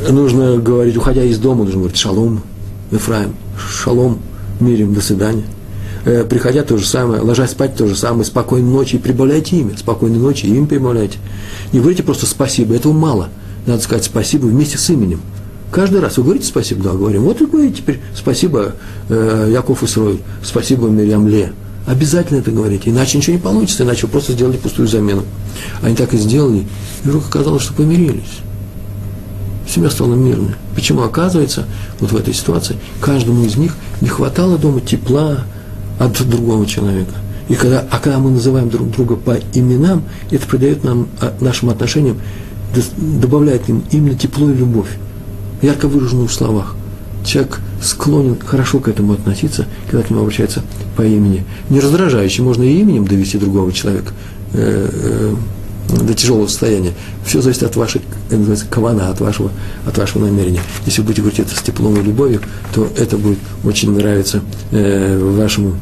Speaker 1: Нужно говорить, уходя из дома, нужно говорить шалом, Ефраим, шалом, мирим, до свидания. Э, приходя то же самое, ложась спать то же самое, спокойной ночи, и прибавляйте имя, спокойной ночи, им прибавляйте. Не говорите просто спасибо, этого мало. Надо сказать спасибо вместе с именем. Каждый раз вы говорите спасибо, да, говорим. Вот и говорите теперь спасибо э, Яков Исроиль, спасибо Мирьям Ле. Обязательно это говорите, иначе ничего не получится, иначе вы просто сделали пустую замену. Они так и сделали, и вдруг оказалось, что помирились. Семья стала мирной. Почему? Оказывается, вот в этой ситуации каждому из них не хватало дома тепла от другого человека. И когда, а когда мы называем друг друга по именам, это придает нам, а, нашим отношениям, добавляет им именно тепло и любовь, ярко выраженную в словах человек склонен хорошо к этому относиться, когда к нему обращается по имени. Не раздражающе, можно и именем довести другого человека э, э, до тяжелого состояния. Все зависит от вашей, называется, кавана, от вашего, от вашего намерения. Если вы будете говорить это с теплом и любовью, то это будет очень нравиться э, вашему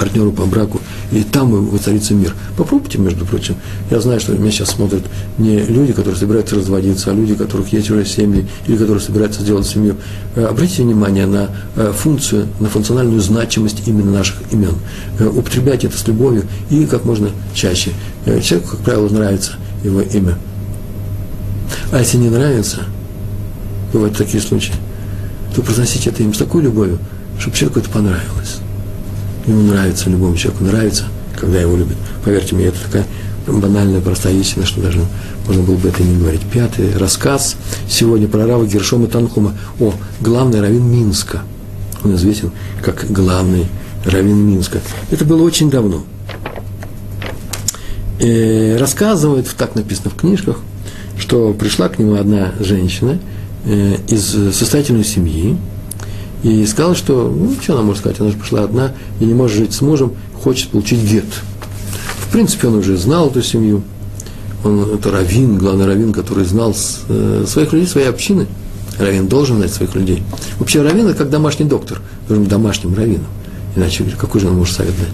Speaker 1: партнеру по браку, и там воцарится мир. Попробуйте, между прочим. Я знаю, что меня сейчас смотрят не люди, которые собираются разводиться, а люди, у которых есть уже семьи, или которые собираются сделать семью. Э, обратите внимание на э, функцию, на функциональную значимость именно наших имен. Э, употребляйте это с любовью и как можно чаще. Человеку, как правило, нравится его имя. А если не нравится, бывают такие случаи, то произносите это им с такой любовью, чтобы человеку это понравилось. Ему нравится, любому человеку нравится, когда его любят. Поверьте мне, это такая банальная, простая истина, что даже можно было бы это не говорить. Пятый рассказ сегодня про Рава Гершома Танхума. О, главный раввин Минска. Он известен как главный раввин Минска. Это было очень давно. И э, рассказывает, так написано в книжках, что пришла к нему одна женщина э, из состоятельной семьи, и сказала, что, ну, что она может сказать, она же пришла одна и не может жить с мужем, хочет получить гет. В принципе, он уже знал эту семью, он, это раввин, главный раввин, который знал э, своих людей, своей общины. Раввин должен знать своих людей. Вообще раввин – это как домашний доктор, должен быть домашним раввином. Иначе какой же он может совет дать?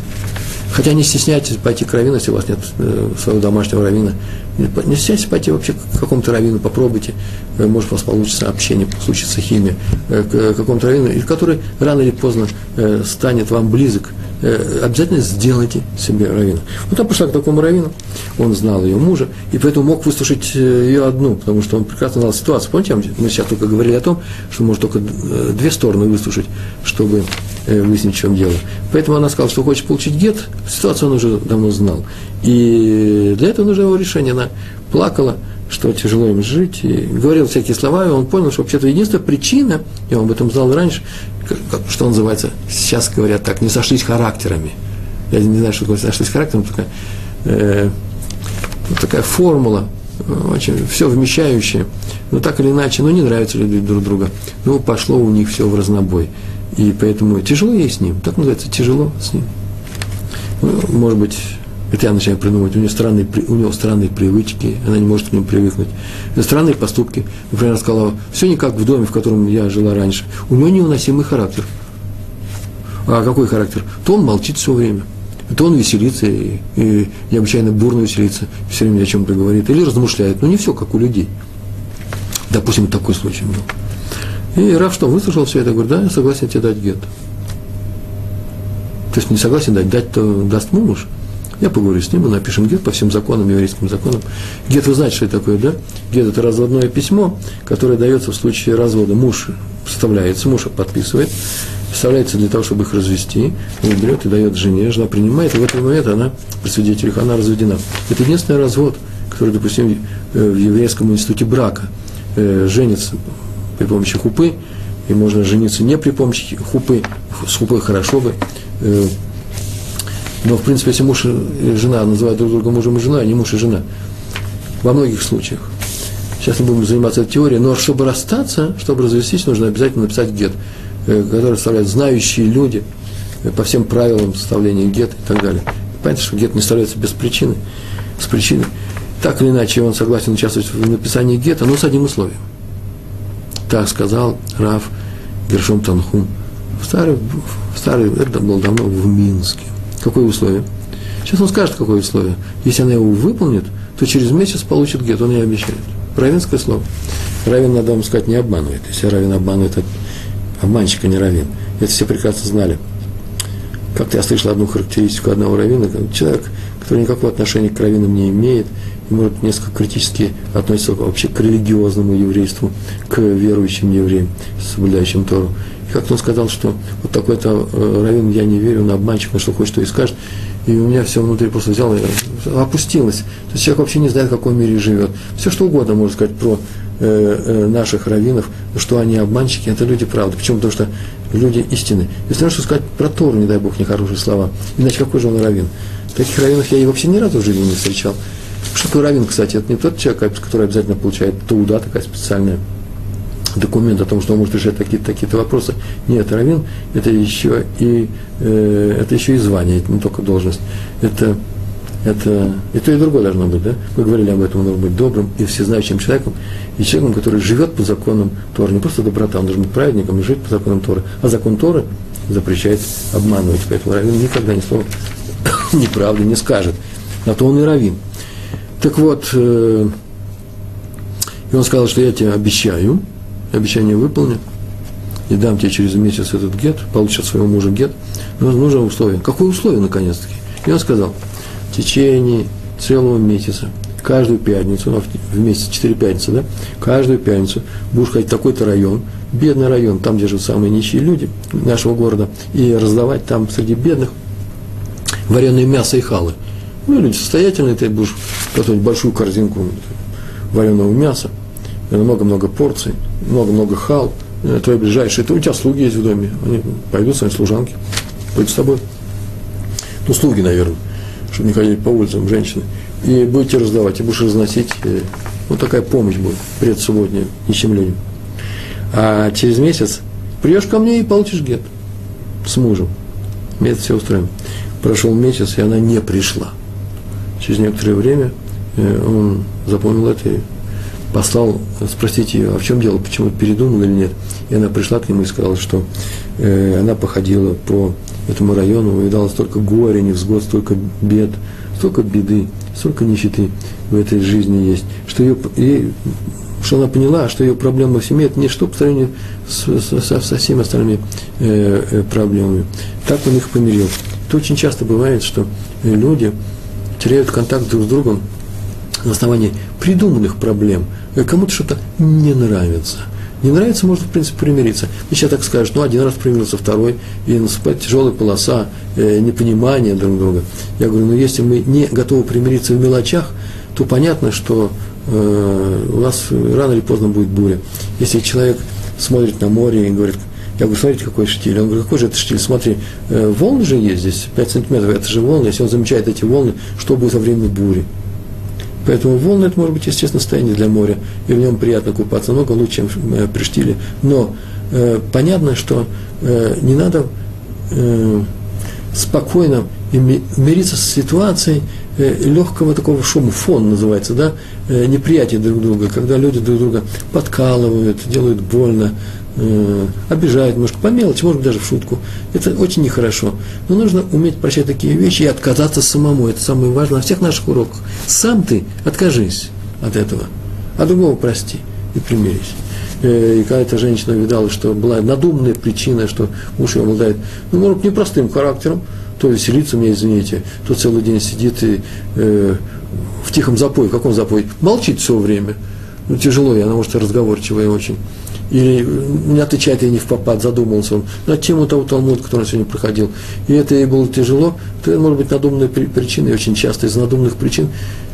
Speaker 1: Хотя не стесняйтесь пойти к раввину, если у вас нет э, своего домашнего раввина. Не стесняйтесь пойти вообще к какому-то раввину, попробуйте. Э, может, у вас получится общение, случится химия. Э, к какому-то раввину, который рано или поздно э, станет вам близок. Э, обязательно сделайте себе раввина. Вот она пошла к такому раввину, он знал ее мужа, и поэтому мог выслушать э, ее одну, потому что он прекрасно знал ситуацию. Помните, мы сейчас только говорили о том, что может только э, две стороны выслушать, чтобы выяснить, в чем дело. Поэтому она сказала, что хочет получить гет, ситуацию он уже давно знал. И для этого нужно его решение. Она плакала, что тяжело им жить, и говорил всякие слова, и он понял, что вообще-то единственная причина, я об этом знал раньше, что называется, сейчас говорят так, не сошлись характерами. Я не знаю, что такое сошлись характером, такая, э, вот такая формула, очень все вмещающее, но так или иначе, ну не нравятся люди друг друга, ну пошло у них все в разнобой. И поэтому тяжело ей с ним, так называется, тяжело с ним. Ну, может быть, это я начинаю придумывать, у нее странные, у него странные привычки, она не может к ним привыкнуть. Странные поступки. Например, она сказала, все не как в доме, в котором я жила раньше. У него невыносимый характер. А какой характер? То он молчит все время, то он веселится, и, и необычайно бурно веселится, все время о чем-то говорит, или размышляет. Но не все, как у людей. Допустим, такой случай был. И Раф что, выслушал все это, говорит, да, я согласен тебе дать гет. То есть не согласен дать, дать-то даст муж, я поговорю с ним, мы напишем гет по всем законам, еврейским законам. Гет, вы знаете, что это такое, да? Гет – это разводное письмо, которое дается в случае развода. Муж составляется, муж подписывает, составляется для того, чтобы их развести, он берет и дает жене, жена принимает, и в этот момент она, при свидетелях, она разведена. Это единственный развод, который допустим э, в еврейском институте брака. Э, женится при помощи хупы, и можно жениться не при помощи хупы, с хупой хорошо бы, э, но, в принципе, если муж и жена называют друг друга мужем и женой, а не муж и жена. Во многих случаях. Сейчас мы будем заниматься этой теорией. Но чтобы расстаться, чтобы развестись, нужно обязательно написать гет, э, который составляют знающие люди э, по всем правилам составления гет и так далее. Понятно, что гет не составляется без причины, с причиной. Так или иначе, он согласен участвовать в написании гета, но с одним условием. Так сказал Раф Гершом Танхум. В старый, в старый, это было давно в Минске. Какое условие? Сейчас он скажет, какое условие. Если она его выполнит, то через месяц получит гет, он ей обещает. Равенское слово. Равен, надо вам сказать, не обманывает. Если равен обманывает, это обманщик, а не равен. Это все прекрасно знали. Как-то я слышал одну характеристику одного равина, человек, который никакого отношения к раввинам не имеет, и может несколько критически относится вообще к религиозному еврейству, к верующим евреям, соблюдающим Тору. И как-то он сказал, что вот такой-то э, раввин, я не верю, он обманщик, он что хочет, то и скажет. И у меня все внутри просто взяло и опустилось. То есть человек вообще не знает, в каком мире живет. Все что угодно можно сказать про э, э, наших раввинов, что они обманщики, это люди правды. Почему? Потому что люди истины. Если нужно сказать про Тору, не дай Бог, нехорошие слова. Иначе какой же он раввин? Таких раввинов я и вообще ни разу в жизни не встречал. Что такое раввин, кстати? Это не тот человек, который обязательно получает туда такая специальная документ о том, что он может решать такие-то такие вопросы. Нет, равин это еще и э, это еще и звание, это не только должность. Это это и то, и другое должно быть, да? Мы говорили об этом, он должен быть добрым и всезнающим человеком, и человеком, который живет по законам Торы, не просто доброта, он должен быть праведником и жить по законам Торы, а закон Торы запрещает обманывать, поэтому раввин никогда ни слова <laughs> неправды не скажет. На то он и равин. Так вот, э, и он сказал, что я тебе обещаю, обещание выполню, и дам тебе через месяц этот гет, получишь от своего мужа гет, но нужно условие. Какое условие, наконец-таки? И он сказал, в течение целого месяца, каждую пятницу, ну, в месяц 4 пятницы, да, каждую пятницу будешь ходить в такой-то район, бедный район, там, где живут самые нищие люди нашего города, и раздавать там среди бедных вареное мясо и халы. Ну, люди состоятельные, ты будешь готовить большую корзинку вареного мяса, много-много порций, много-много хал, э, твои ближайшие, это у тебя слуги есть в доме, они пойдут, свои служанки, пойдут с тобой. Ну, слуги, наверное, чтобы не ходили по улицам женщины. И будете раздавать, и будешь разносить. Вот такая помощь будет, предсубботняя, ничем людям. А через месяц придешь ко мне и получишь гет с мужем. Мы это все устроим. Прошел месяц, и она не пришла. Через некоторое время э, он запомнил это и послал спросить ее, а в чем дело, почему передумал или нет. И она пришла к нему и сказала, что э, она походила по этому району, увидала столько горя, невзгод, столько бед, столько беды, столько нищеты в этой жизни есть, что, ее, что она поняла, что ее проблема в семье – это ничто по сравнению с, со, со всеми остальными э, э, проблемами. Так он их помирил. Это очень часто бывает, что люди теряют контакт друг с другом на основании придуманных проблем. Кому-то что-то не нравится – не нравится, можно, в принципе, примириться. И сейчас так скажешь, ну, один раз примирился, второй, и наступает тяжелая полоса э, непонимания друг друга. Я говорю, ну, если мы не готовы примириться в мелочах, то понятно, что э, у вас рано или поздно будет буря. Если человек смотрит на море и говорит, я говорю, смотрите, какой штиль. Он говорит, какой же это штиль? Смотри, э, волны же есть здесь, 5 сантиметров, это же волны. Если он замечает эти волны, что будет во время бури? Поэтому волны это может быть естественное состояние для моря, и в нем приятно купаться, много лучше, чем э, при штиле. Но э, понятно, что э, не надо э, спокойно мириться с ситуацией э, легкого такого шума, фон называется, да, э, неприятия друг друга, когда люди друг друга подкалывают, делают больно, э, обижают, может, по мелочи, может быть, даже в шутку. Это очень нехорошо. Но нужно уметь прощать такие вещи и отказаться самому. Это самое важное на всех наших уроках. Сам ты откажись от этого, а другого прости и примирись. Э, и когда эта женщина увидала, что была надуманная причина, что муж ее обладает, ну, может, непростым характером, то веселится мне, извините, то целый день сидит и э, в тихом запое. Каком запое? Молчит все время. Ну, тяжело, и она, может, разговорчивая очень или не отвечает ей не в попад, задумался он над тему того Талмуда, который он сегодня проходил. И это ей было тяжело, это может быть надуманной причиной, очень часто из надуманных причин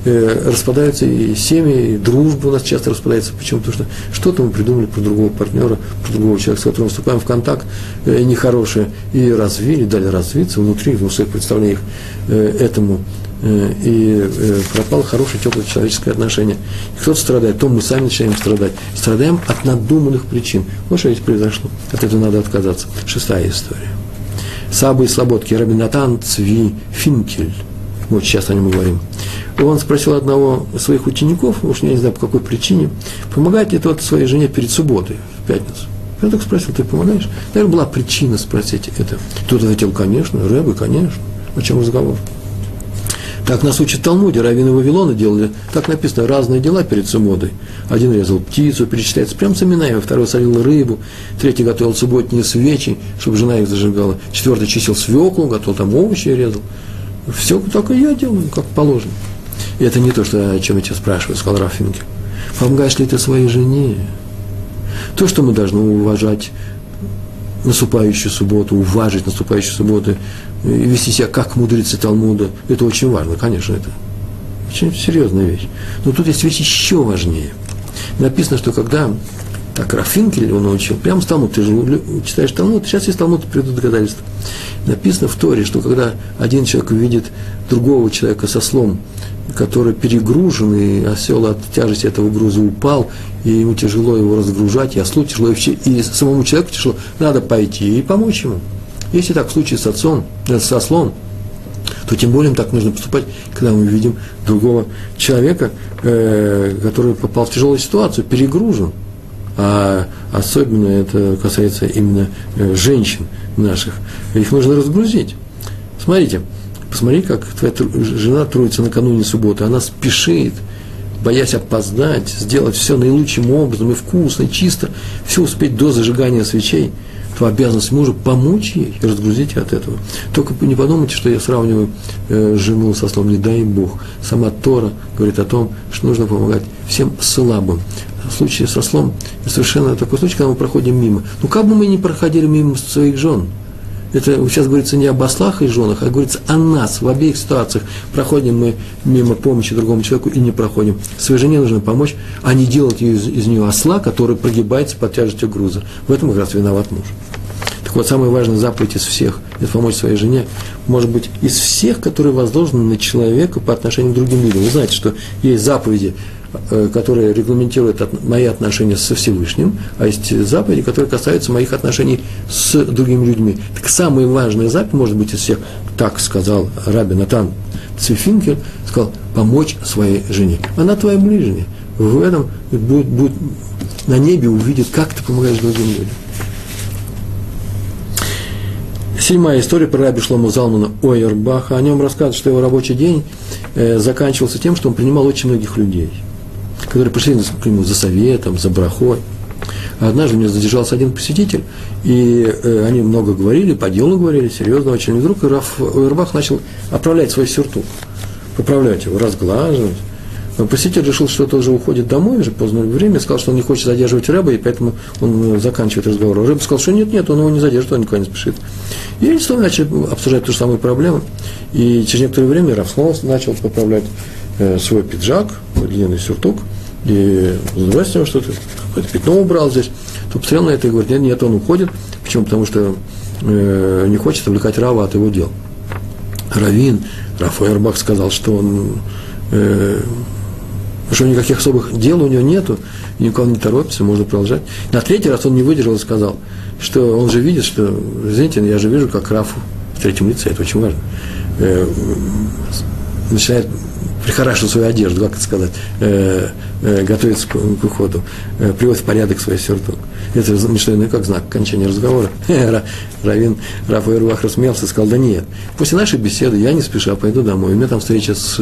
Speaker 1: э, распадаются и семьи, и дружба у нас часто распадается. Почему? Потому что что-то мы придумали про другого партнера, про другого человека, с которым вступаем в контакт э, нехорошее, и развили, дали развиться внутри, в своих представлениях э, этому и э, пропало хорошее, теплое человеческое отношение. И кто-то страдает, то мы сами начинаем страдать. Страдаем от надуманных причин. Вот что здесь произошло. От этого надо отказаться. Шестая история. Сабы и Слободки, Рабинатан Цви Финкель. Вот сейчас о нем говорим. Он спросил одного своих учеников, уж я не знаю по какой причине, помогает ли тот своей жене перед субботой, в пятницу. Я так спросил, ты помогаешь? Наверное, была причина спросить это. Тот ответил, конечно, Рэбы, конечно. О чем разговор? Так нас учат Талмуде, раввины Вавилона делали, так написано, разные дела перед субботой. Один резал птицу, перечисляется прям с именами, второй солил рыбу, третий готовил субботние свечи, чтобы жена их зажигала, четвертый чистил свеклу, готовил там овощи резал. Все только я делаю, как положено. И это не то, что, о чем я тебя спрашиваю, сказал Рафинки. Помогаешь ли ты своей жене? То, что мы должны уважать наступающую субботу, уважить наступающую субботу, и вести себя как мудрецы Талмуда, это очень важно, конечно, это очень серьезная вещь. Но тут есть вещь еще важнее. Написано, что когда так Рафинкель его научил, прямо с Талмуд, ты же читаешь Талмуд, сейчас есть Талмуд, придут доказательства. Написано в Торе, что когда один человек увидит другого человека со слом, который перегружен, и осел от тяжести этого груза упал, и ему тяжело его разгружать, и ослу тяжело, и самому человеку тяжело, надо пойти и помочь ему. Если так в случае с отцом, э, со слом, то тем более так нужно поступать, когда мы видим другого человека, э, который попал в тяжелую ситуацию, перегружен. А особенно это касается именно э, женщин наших. Их нужно разгрузить. Смотрите, Посмотри, как твоя жена трудится накануне субботы, она спешит, боясь опоздать, сделать все наилучшим образом и вкусно, и чисто, все успеть до зажигания свечей, то обязанность мужа помочь ей и разгрузить от этого. Только не подумайте, что я сравниваю э, жену со словом «не дай Бог». Сама Тора говорит о том, что нужно помогать всем слабым. Случае со слом совершенно такой случай, когда мы проходим мимо. Ну, как бы мы ни проходили мимо своих жен – это сейчас говорится не об ослах и женах, а говорится о нас в обеих ситуациях. Проходим мы мимо помощи другому человеку и не проходим. Своей жене нужно помочь, а не делать из, из нее осла, который прогибается под тяжестью груза. В этом как раз виноват муж. Так вот, самая важная заповедь из всех – это помочь своей жене. Может быть, из всех, которые возложены на человека по отношению к другим людям. Вы знаете, что есть заповеди, Э, которые регламентируют мои отношения со Всевышним, а есть заповеди, которые касаются моих отношений с другими людьми. Так самая важная заповедь, может быть, из всех, так сказал Раби Натан Цвифинкер, сказал, помочь своей жене. Она твоя ближняя. В этом будет, будет на небе увидит, как ты помогаешь другим людям. Седьмая история про Раби Шлому Залмана Ойербаха. О нем рассказывают, что его рабочий день э, заканчивался тем, что он принимал очень многих людей – которые пришли к нему за советом, за брахой. Однажды мне задержался один посетитель, и э, они много говорили, по делу говорили, серьезно очень. И вдруг Раф, Рабах начал отправлять свой сюртук, поправлять его, разглаживать. Но посетитель решил, что это уже уходит домой, уже позднее время, сказал, что он не хочет задерживать рыба, и поэтому он э, заканчивает разговор. Рыба сказал, что нет, нет, он его не задержит, он никуда не спешит. И они снова начали обсуждать ту же самую проблему. И через некоторое время Раф снова начал поправлять э, свой пиджак, длинный сюртук, и с него что-то, какое-то пятно убрал здесь, то посмотрел на это и говорит, нет, нет, он уходит. Почему? Потому что э, не хочет увлекать Рава от его дел. Равин, Рафаэль сказал, что он, э, что никаких особых дел у него нету, никого не торопится, можно продолжать. На третий раз он не выдержал и сказал, что он же видит, что, извините, я же вижу, как Рафу в третьем лице, это очень важно, э, начинает прихорашивает свою одежду, как это сказать, э, э, готовится к, к уходу, э, приводит в порядок свой сюртук. Это что иное, как знак окончания разговора. <laughs> Равин Рафа Ирвах рассмеялся и сказал, да нет, после нашей беседы я не спеша пойду домой, у меня там встреча с,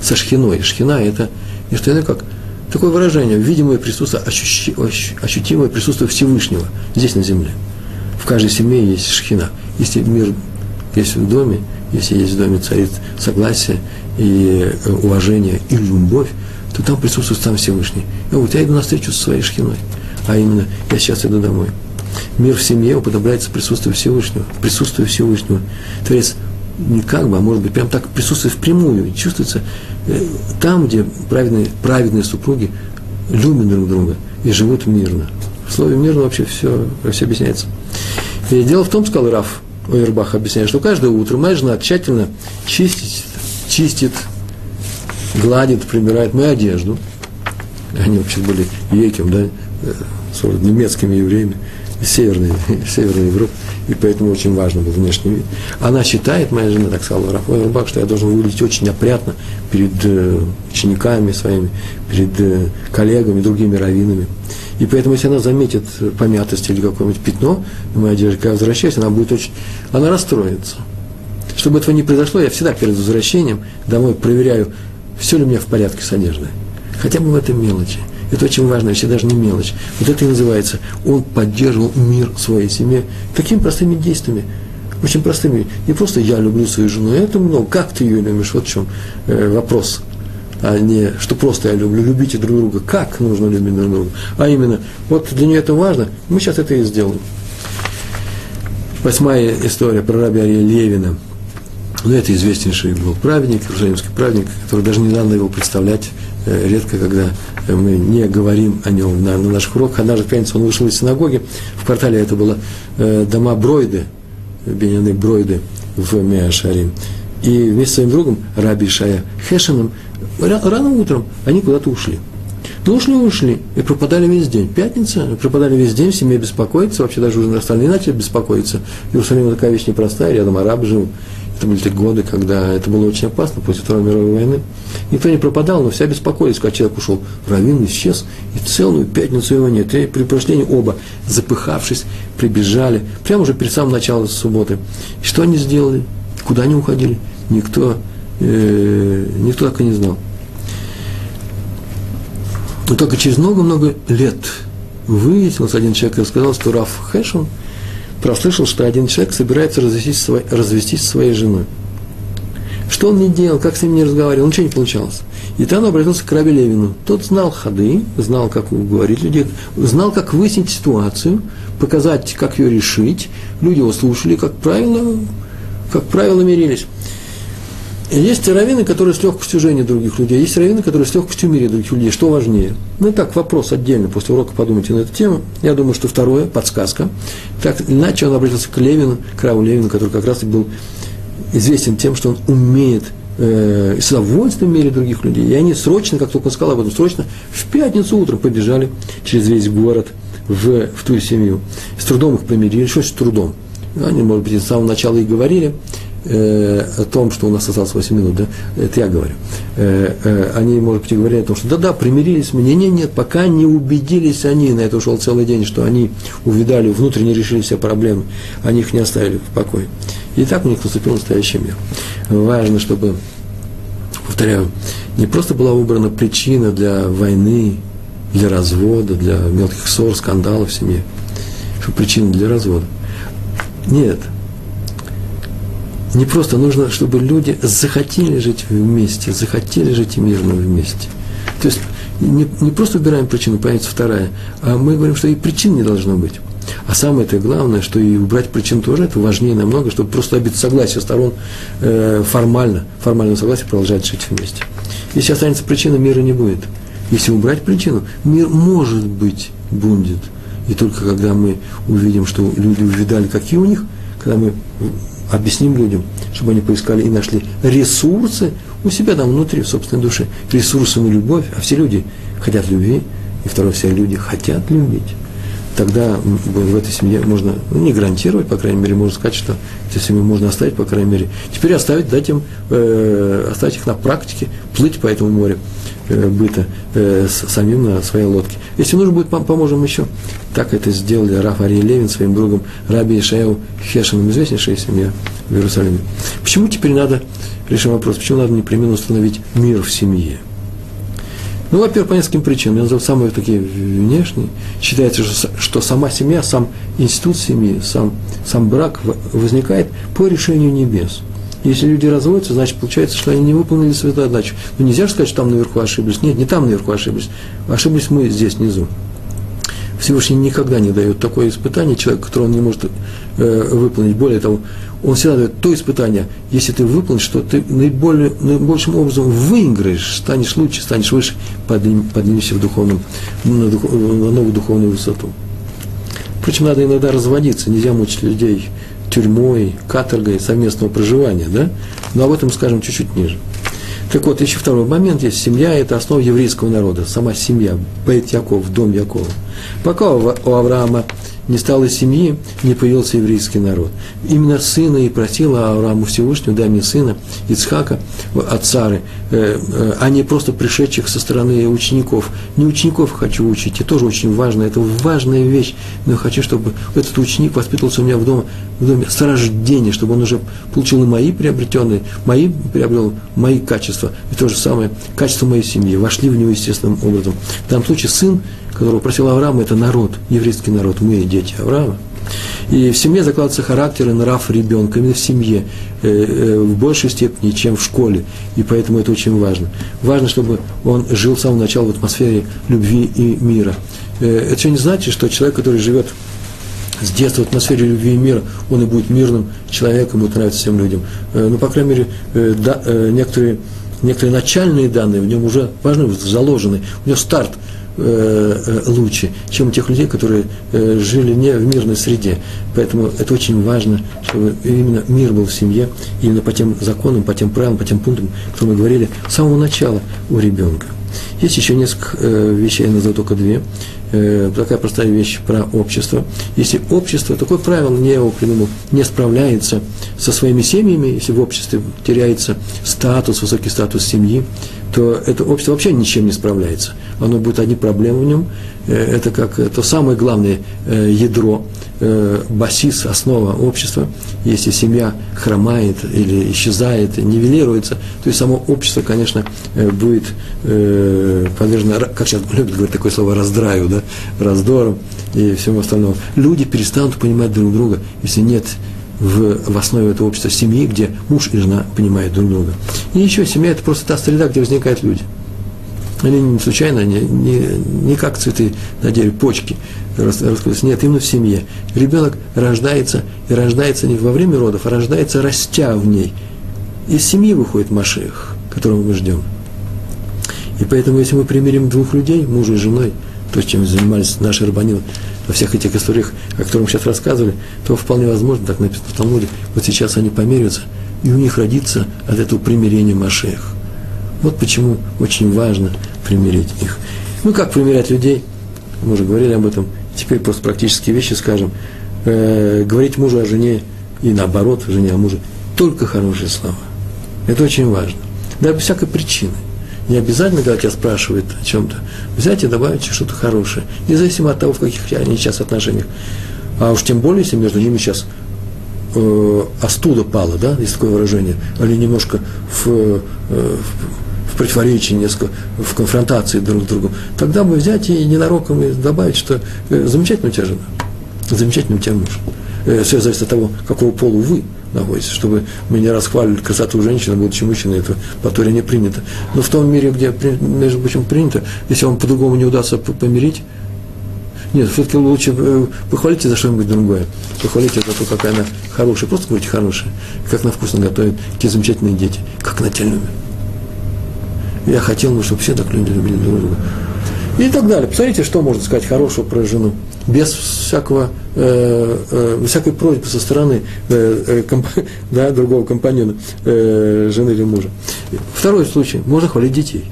Speaker 1: со Шхиной. Шхина – это не что иное, как такое выражение, видимое присутствие, ощущи, ощутимое присутствие Всевышнего здесь на земле. В каждой семье есть шхина. Если мир есть в доме, если есть в доме царит согласие и э, уважение и любовь, то там присутствует сам Всевышний. И вот я иду на встречу со своей шхиной, а именно я сейчас иду домой. Мир в семье уподобляется присутствию Всевышнего, присутствию Всевышнего. Творец не как бы, а может быть, прям так присутствует впрямую, чувствуется э, там, где праведные, праведные супруги любят друг друга и живут мирно. В слове мирно вообще все, все объясняется. И дело в том, сказал Раф Ойербах объясняет, что каждое утро моя жена тщательно чистит чистит, гладит, прибирает мою одежду. Они вообще были еким, да, э, немецкими евреями Северной, <laughs> Северной Европы, и поэтому очень важно был внешний вид. Она считает, моя жена так сказала, Рафаэль Рабах, что я должен выглядеть очень опрятно перед э, учениками своими, перед э, коллегами, другими раввинами. И поэтому, если она заметит помятость или какое-нибудь пятно на моей одежде, когда возвращаюсь, она будет очень, она расстроится. Чтобы этого не произошло, я всегда перед возвращением домой проверяю, все ли у меня в порядке с одеждой. Хотя бы в этом мелочи. Это очень важно, если даже не мелочь. Вот это и называется, он поддерживал мир своей семье такими простыми действиями. Очень простыми. Не просто я люблю свою жену, это много. Как ты ее любишь? Вот в чем э, вопрос. А не, что просто я люблю. Любите друг друга. Как нужно любить друг друга? А именно, вот для нее это важно. Мы сейчас это и сделаем. Восьмая история про раби Ария Левина – но это известнейший был праведник, иерусалимский праведник, который даже не надо его представлять э, редко, когда мы не говорим о нем на, на наших уроках. Однажды в пятницу он вышел из синагоги, в квартале это было э, дома Бройды, Беняны Бройды в Меашаре. И вместе с своим другом, Раби Шая Хешином, рано утром они куда-то ушли. Ну, ушли, ушли, и пропадали весь день. Пятница, пропадали весь день, в семье беспокоится, вообще даже уже остальные начали беспокоиться. Иерусалим такая вещь непростая, рядом арабы живут. Это были те годы, когда это было очень опасно после Второй мировой войны. Никто не пропадал, но все беспокоились, когда человек ушел. Равин исчез, и целую пятницу его нет. И при прошлении оба, запыхавшись, прибежали, прямо уже перед самым началом субботы. И что они сделали? Куда они уходили? никто, э, никто так и не знал. Но только через много-много лет выяснилось, один человек рассказал, что Раф Хэшон прослышал, что один человек собирается развестись, развестись со своей женой. Что он не делал, как с ним не разговаривал, ничего не получалось. И там он обратился к Раби Левину. Тот знал ходы, знал, как уговорить людей, знал, как выяснить ситуацию, показать, как ее решить. Люди его слушали, как правило, как правило, мирились. Есть раввины, которые с легкостью женят других людей, есть раввины, которые с легкостью мирят других людей. Что важнее? Ну, так, вопрос отдельно, после урока подумайте на эту тему. Я думаю, что второе, подсказка. Так, иначе он обратился к Левину, к Раву Левину, который как раз и был известен тем, что он умеет э, с удовольствием мерить других людей. И они срочно, как только он сказал об этом, срочно в пятницу утром побежали через весь город в, в ту семью. С трудом их помирили. Что с трудом? Они, может быть, с самого начала и говорили э, о том, что у нас осталось 8 минут, да? Это я говорю. Э, э, они, может быть, и говорили о том, что да-да, примирились мы. Нет, нет, нет, пока не убедились они, на это ушел целый день, что они увидали, внутренне решили все проблемы, они их не оставили в покое. И так у них наступил настоящий мир. Важно, чтобы, повторяю, не просто была выбрана причина для войны, для развода, для мелких ссор, скандалов в семье, что причина для развода. Нет. Не просто нужно, чтобы люди захотели жить вместе, захотели жить мирно вместе. То есть не, не просто убираем причину, появится вторая, а мы говорим, что и причин не должно быть. А самое это главное, что и убрать причин тоже, это важнее намного, чтобы просто добиться согласия сторон э, формально, формального согласия продолжать жить вместе. Если останется причина, мира не будет. Если убрать причину, мир может быть будет. И только когда мы увидим, что люди увидали, какие у них, когда мы объясним людям, чтобы они поискали и нашли ресурсы у себя там внутри, в собственной душе, ресурсы на любовь, а все люди хотят любви, и второе, все люди хотят любить тогда в этой семье можно, ну, не гарантировать, по крайней мере, можно сказать, что эту семью можно оставить, по крайней мере. Теперь оставить, дать им, э, оставить их на практике, плыть по этому морю э, быта э, с, самим на своей лодке. Если нужно будет, поможем еще. Так это сделали Раф Ария Левин своим другом Раби Ишаеву Хешином, известнейшая семья в Иерусалиме. Почему теперь надо, решим вопрос, почему надо непременно установить мир в семье? Ну, во-первых, по нескольким причинам. Я назову самые такие внешние. Считается, что, сама семья, сам институт семьи, сам, сам брак возникает по решению небес. Если люди разводятся, значит, получается, что они не выполнили свою задачу. Но нельзя же сказать, что там наверху ошиблись. Нет, не там наверху ошиблись. Ошиблись мы здесь, внизу. Всевышний никогда не дает такое испытание человеку, которое он не может э, выполнить. Более того, он всегда дает то испытание, если ты выполнишь, что ты наиболее, наибольшим образом выиграешь, станешь лучше, станешь выше, подним, поднимешься в духовном, на, дух, на новую духовную высоту. Впрочем, надо иногда разводиться, нельзя мучить людей тюрьмой, каторгой совместного проживания, да? Но об этом скажем чуть-чуть ниже. Так вот, еще второй момент есть. Семья – это основа еврейского народа, сама семья, Бейт Яков, дом Якова. Пока у Авраама не стало семьи, не появился еврейский народ. Именно сына и просила Аврааму Всевышнего, дай мне сына, Ицхака, от Сары, э, э, а не просто пришедших со стороны учеников. Не учеников хочу учить, это тоже очень важно, это важная вещь, но хочу, чтобы этот ученик воспитывался у меня в доме, в доме с рождения, чтобы он уже получил и мои приобретенные, мои приобрел мои качества, и то же самое, качество моей семьи, вошли в него естественным образом. В данном случае сын которого просил Авраам, это народ, еврейский народ, мы дети Авраама. И в семье закладывается характер и нрав ребенка, именно в семье, э, э, в большей степени, чем в школе. И поэтому это очень важно. Важно, чтобы он жил с самого начала в атмосфере любви и мира. Э, это еще не значит, что человек, который живет с детства в атмосфере любви и мира, он и будет мирным человеком, будет нравиться всем людям. Ну, по крайней мере, да, некоторые, некоторые начальные данные в нем уже важны, заложены. У него старт – Э, э, лучше, чем у тех людей, которые э, жили не в мирной среде. Поэтому это очень важно, чтобы именно мир был в семье, именно по тем законам, по тем правилам, по тем пунктам, которые мы говорили с самого начала у ребенка. Есть еще несколько вещей, я назову только две. Такая простая вещь про общество. Если общество, такое правило не его придумал, не справляется со своими семьями, если в обществе теряется статус, высокий статус семьи, то это общество вообще ничем не справляется. Оно будет одни проблемы в нем. Э, это как то самое главное э, ядро, э, басис, основа общества. Если семья хромает или исчезает, нивелируется, то есть само общество, конечно, будет подвержено, как сейчас любят говорить такое слово, раздраю, да, раздором и всему остальному. Люди перестанут понимать друг друга, если нет в, в основе этого общества семьи, где муж и жена понимают друг друга. И еще семья – это просто та среда, где возникают люди. Они не случайно, не, не, не как цветы на дереве, почки раскрылись. Нет, именно в семье. Ребенок рождается, и рождается не во время родов, а рождается растя в ней. Из семьи выходит Машех, которого мы ждем. И поэтому, если мы примирим двух людей, мужа и женой, то, чем занимались наши рабанилы, во всех этих историях, о которых мы сейчас рассказывали, то вполне возможно, так написано в Талмуде, вот сейчас они помирятся, и у них родится от этого примирения Машех. Вот почему очень важно примирить их. Ну, как примирять людей? Мы уже говорили об этом. Теперь просто практические вещи скажем. Э, говорить мужу о жене и наоборот, жене о муже. Только хорошие слова. Это очень важно. Да, без всякой причины. Не обязательно, когда тебя спрашивают о чем-то, взять и добавить что-то хорошее, независимо от того, в каких они сейчас отношениях. А уж тем более, если между ними сейчас э, остуда пала, да, есть такое выражение, или немножко в, э, в, противоречии, несколько в конфронтации друг с другом, тогда бы взять и ненароком добавить, что э, замечательно у тебя жена, замечательно у тебя муж. Э, все зависит от того, какого полу вы – находится, чтобы мы не расхваливали красоту женщины, будучи мужчиной, это по Торе не принято. Но в том мире, где, между прочим, принято, если вам по-другому не удастся помирить, нет, все-таки лучше э, похвалите за что-нибудь другое. Похвалите за то, какая она хорошая. Просто говорите хорошая. Как она вкусно готовит. Какие замечательные дети. Как она тебя любит. Я хотел, чтобы все так люди любили друг друга. И так далее. Посмотрите, что можно сказать хорошего про жену. Без всякого, э, э, всякой просьбы со стороны э, э, комп, <laughs> да, другого компаньона, э, жены или мужа. Второй случай. Можно хвалить детей.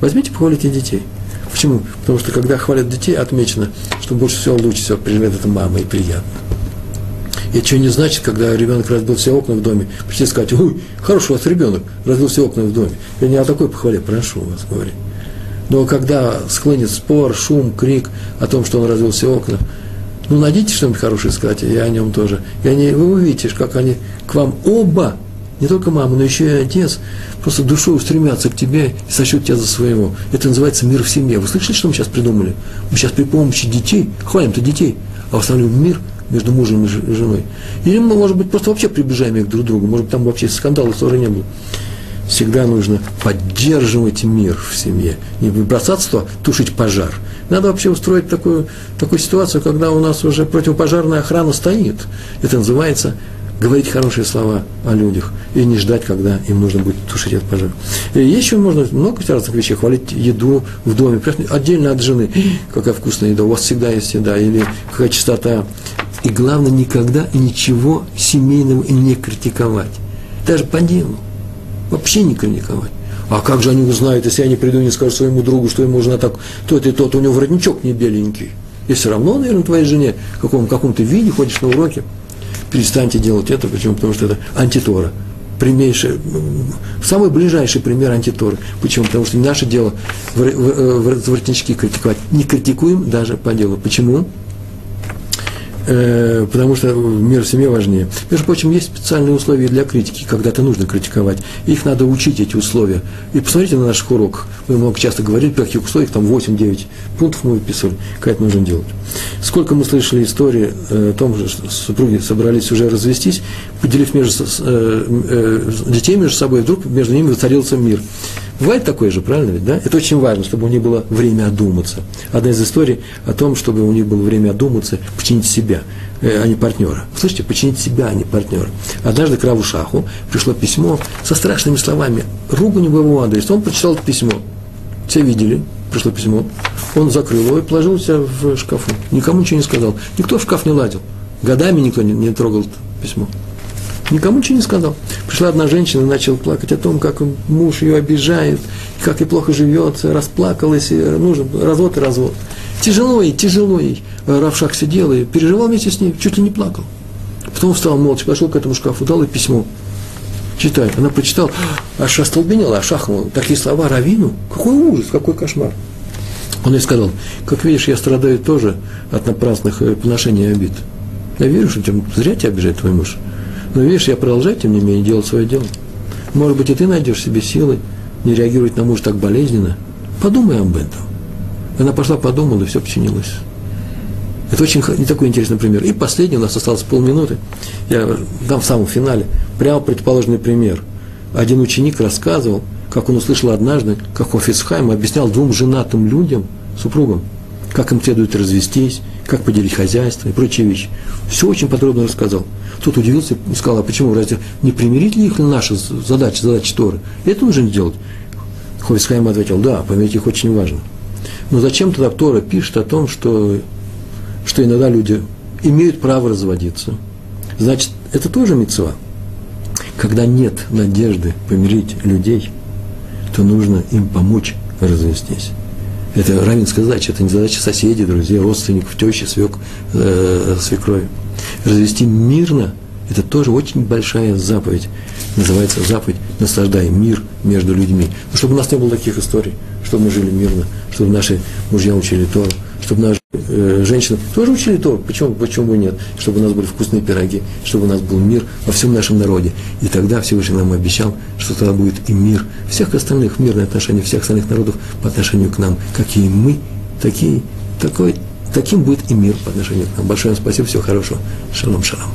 Speaker 1: Возьмите, похвалите детей. Почему? Потому что когда хвалят детей, отмечено, что больше всего, лучше всего принимает это мама и приятно. И это что не значит, когда ребенок разбил все окна в доме, прийти сказать, ой, хороший у вас ребенок, разбил все окна в доме. Я не о такой похвале, прошу вас говорить. Но когда склонит спор, шум, крик о том, что он развел все окна, ну, найдите что-нибудь хорошее сказать, и о нем тоже. И они, вы увидите, как они к вам оба, не только мама, но еще и отец, просто душой устремятся к тебе и сочтут тебя за своего. Это называется мир в семье. Вы слышали, что мы сейчас придумали? Мы сейчас при помощи детей, хвалим-то детей, а восстанавливаем мир между мужем и женой. Или мы, может быть, просто вообще приближаем их друг к другу. Может быть, там вообще скандалов тоже не было всегда нужно поддерживать мир в семье, не бросаться туда, тушить пожар. Надо вообще устроить такую, такую ситуацию, когда у нас уже противопожарная охрана стоит. Это называется говорить хорошие слова о людях и не ждать, когда им нужно будет тушить этот пожар. И еще можно много разных вещей, хвалить еду в доме, отдельно от жены. Какая вкусная еда, у вас всегда есть еда, или какая чистота. И главное, никогда ничего семейного не критиковать. Даже по делу. Вообще критиковать. А как же они узнают, если я не приду и не скажу своему другу, что ему жена так, тот и тот, у него воротничок не беленький. И все равно, наверное, твоей жене в каком, каком-то виде ходишь на уроки. Перестаньте делать это, почему? Потому что это антитора. Прямейший, самый ближайший пример антиторы. Почему? Потому что не наше дело в воротнички критиковать. Не критикуем даже по делу. Почему? Э, потому что мир в семье важнее. Между прочим, есть специальные условия для критики, когда-то нужно критиковать. Их надо учить, эти условия. И посмотрите на наших уроках. Мы много часто говорили, при каких условиях, там 8-9 пунктов мы выписывали, как это нужно делать. Сколько мы слышали истории э, о том, что супруги собрались уже развестись, поделив между, э, э, детей между собой, вдруг между ними воцарился мир. Бывает такое же, правильно ведь, да? Это очень важно, чтобы у них было время одуматься. Одна из историй о том, чтобы у них было время одуматься, починить себя, э, а не партнера. Слышите, починить себя, а не партнера. Однажды к Раву Шаху пришло письмо со страшными словами, ругань в его адрес. Он прочитал это письмо. Все видели, пришло письмо. Он закрыл его и положил себя в шкафу. Никому ничего не сказал. Никто в шкаф не ладил. Годами никто не, не трогал письмо. Никому ничего не сказал. Пришла одна женщина и начала плакать о том, как муж ее обижает, как ей плохо живется, расплакалась, и нужен развод и развод. Тяжело ей, тяжело ей. Равшах сидел и переживал вместе с ней, чуть ли не плакал. Потом встал молча, пошел к этому шкафу, дал ей письмо. читает. Она прочитала, аж остолбенела, аж ахнула. Такие слова Равину. Какой ужас, какой кошмар. Он ей сказал, как видишь, я страдаю тоже от напрасных э, поношений обид. Я верю, что тем, зря тебя обижает твой муж. Но видишь, я продолжаю, тем не менее, делать свое дело. Может быть, и ты найдешь себе силы не реагировать на мужа так болезненно. Подумай об этом. Она пошла, подумала, и все починилось. Это очень не такой интересный пример. И последний, у нас осталось полминуты. Я дам в самом финале. Прямо предположенный пример. Один ученик рассказывал, как он услышал однажды, как Хофицхайм объяснял двум женатым людям, супругам, как им следует развестись, как поделить хозяйство и прочие вещи. Все очень подробно рассказал. Тот удивился и сказал, а почему, разве не примирить ли их наша задача, задача Торы? Это нужно сделать. Хофицхайм ответил, да, помирить их очень важно. Но зачем тогда Тора пишет о том, что, что иногда люди имеют право разводиться? Значит, это тоже мецва. Когда нет надежды помирить людей, то нужно им помочь развестись. Это равенская задача, это не задача соседей, друзей, родственников, тещи, свек, э, свекрови. Развести мирно – это тоже очень большая заповедь. Называется заповедь «Наслаждай мир между людьми». Ну, чтобы у нас не было таких историй, чтобы мы жили мирно, чтобы наши мужья учили Тору, чтобы наши э, женщины тоже учили Тору, почему, почему нет, чтобы у нас были вкусные пироги, чтобы у нас был мир во всем нашем народе. И тогда Всевышний нам обещал, что тогда будет и мир всех остальных, мирное отношение всех остальных народов по отношению к нам. Какие мы, такие, такой, таким будет и мир по отношению к нам. Большое вам спасибо, всего хорошего. Шалом, шалом.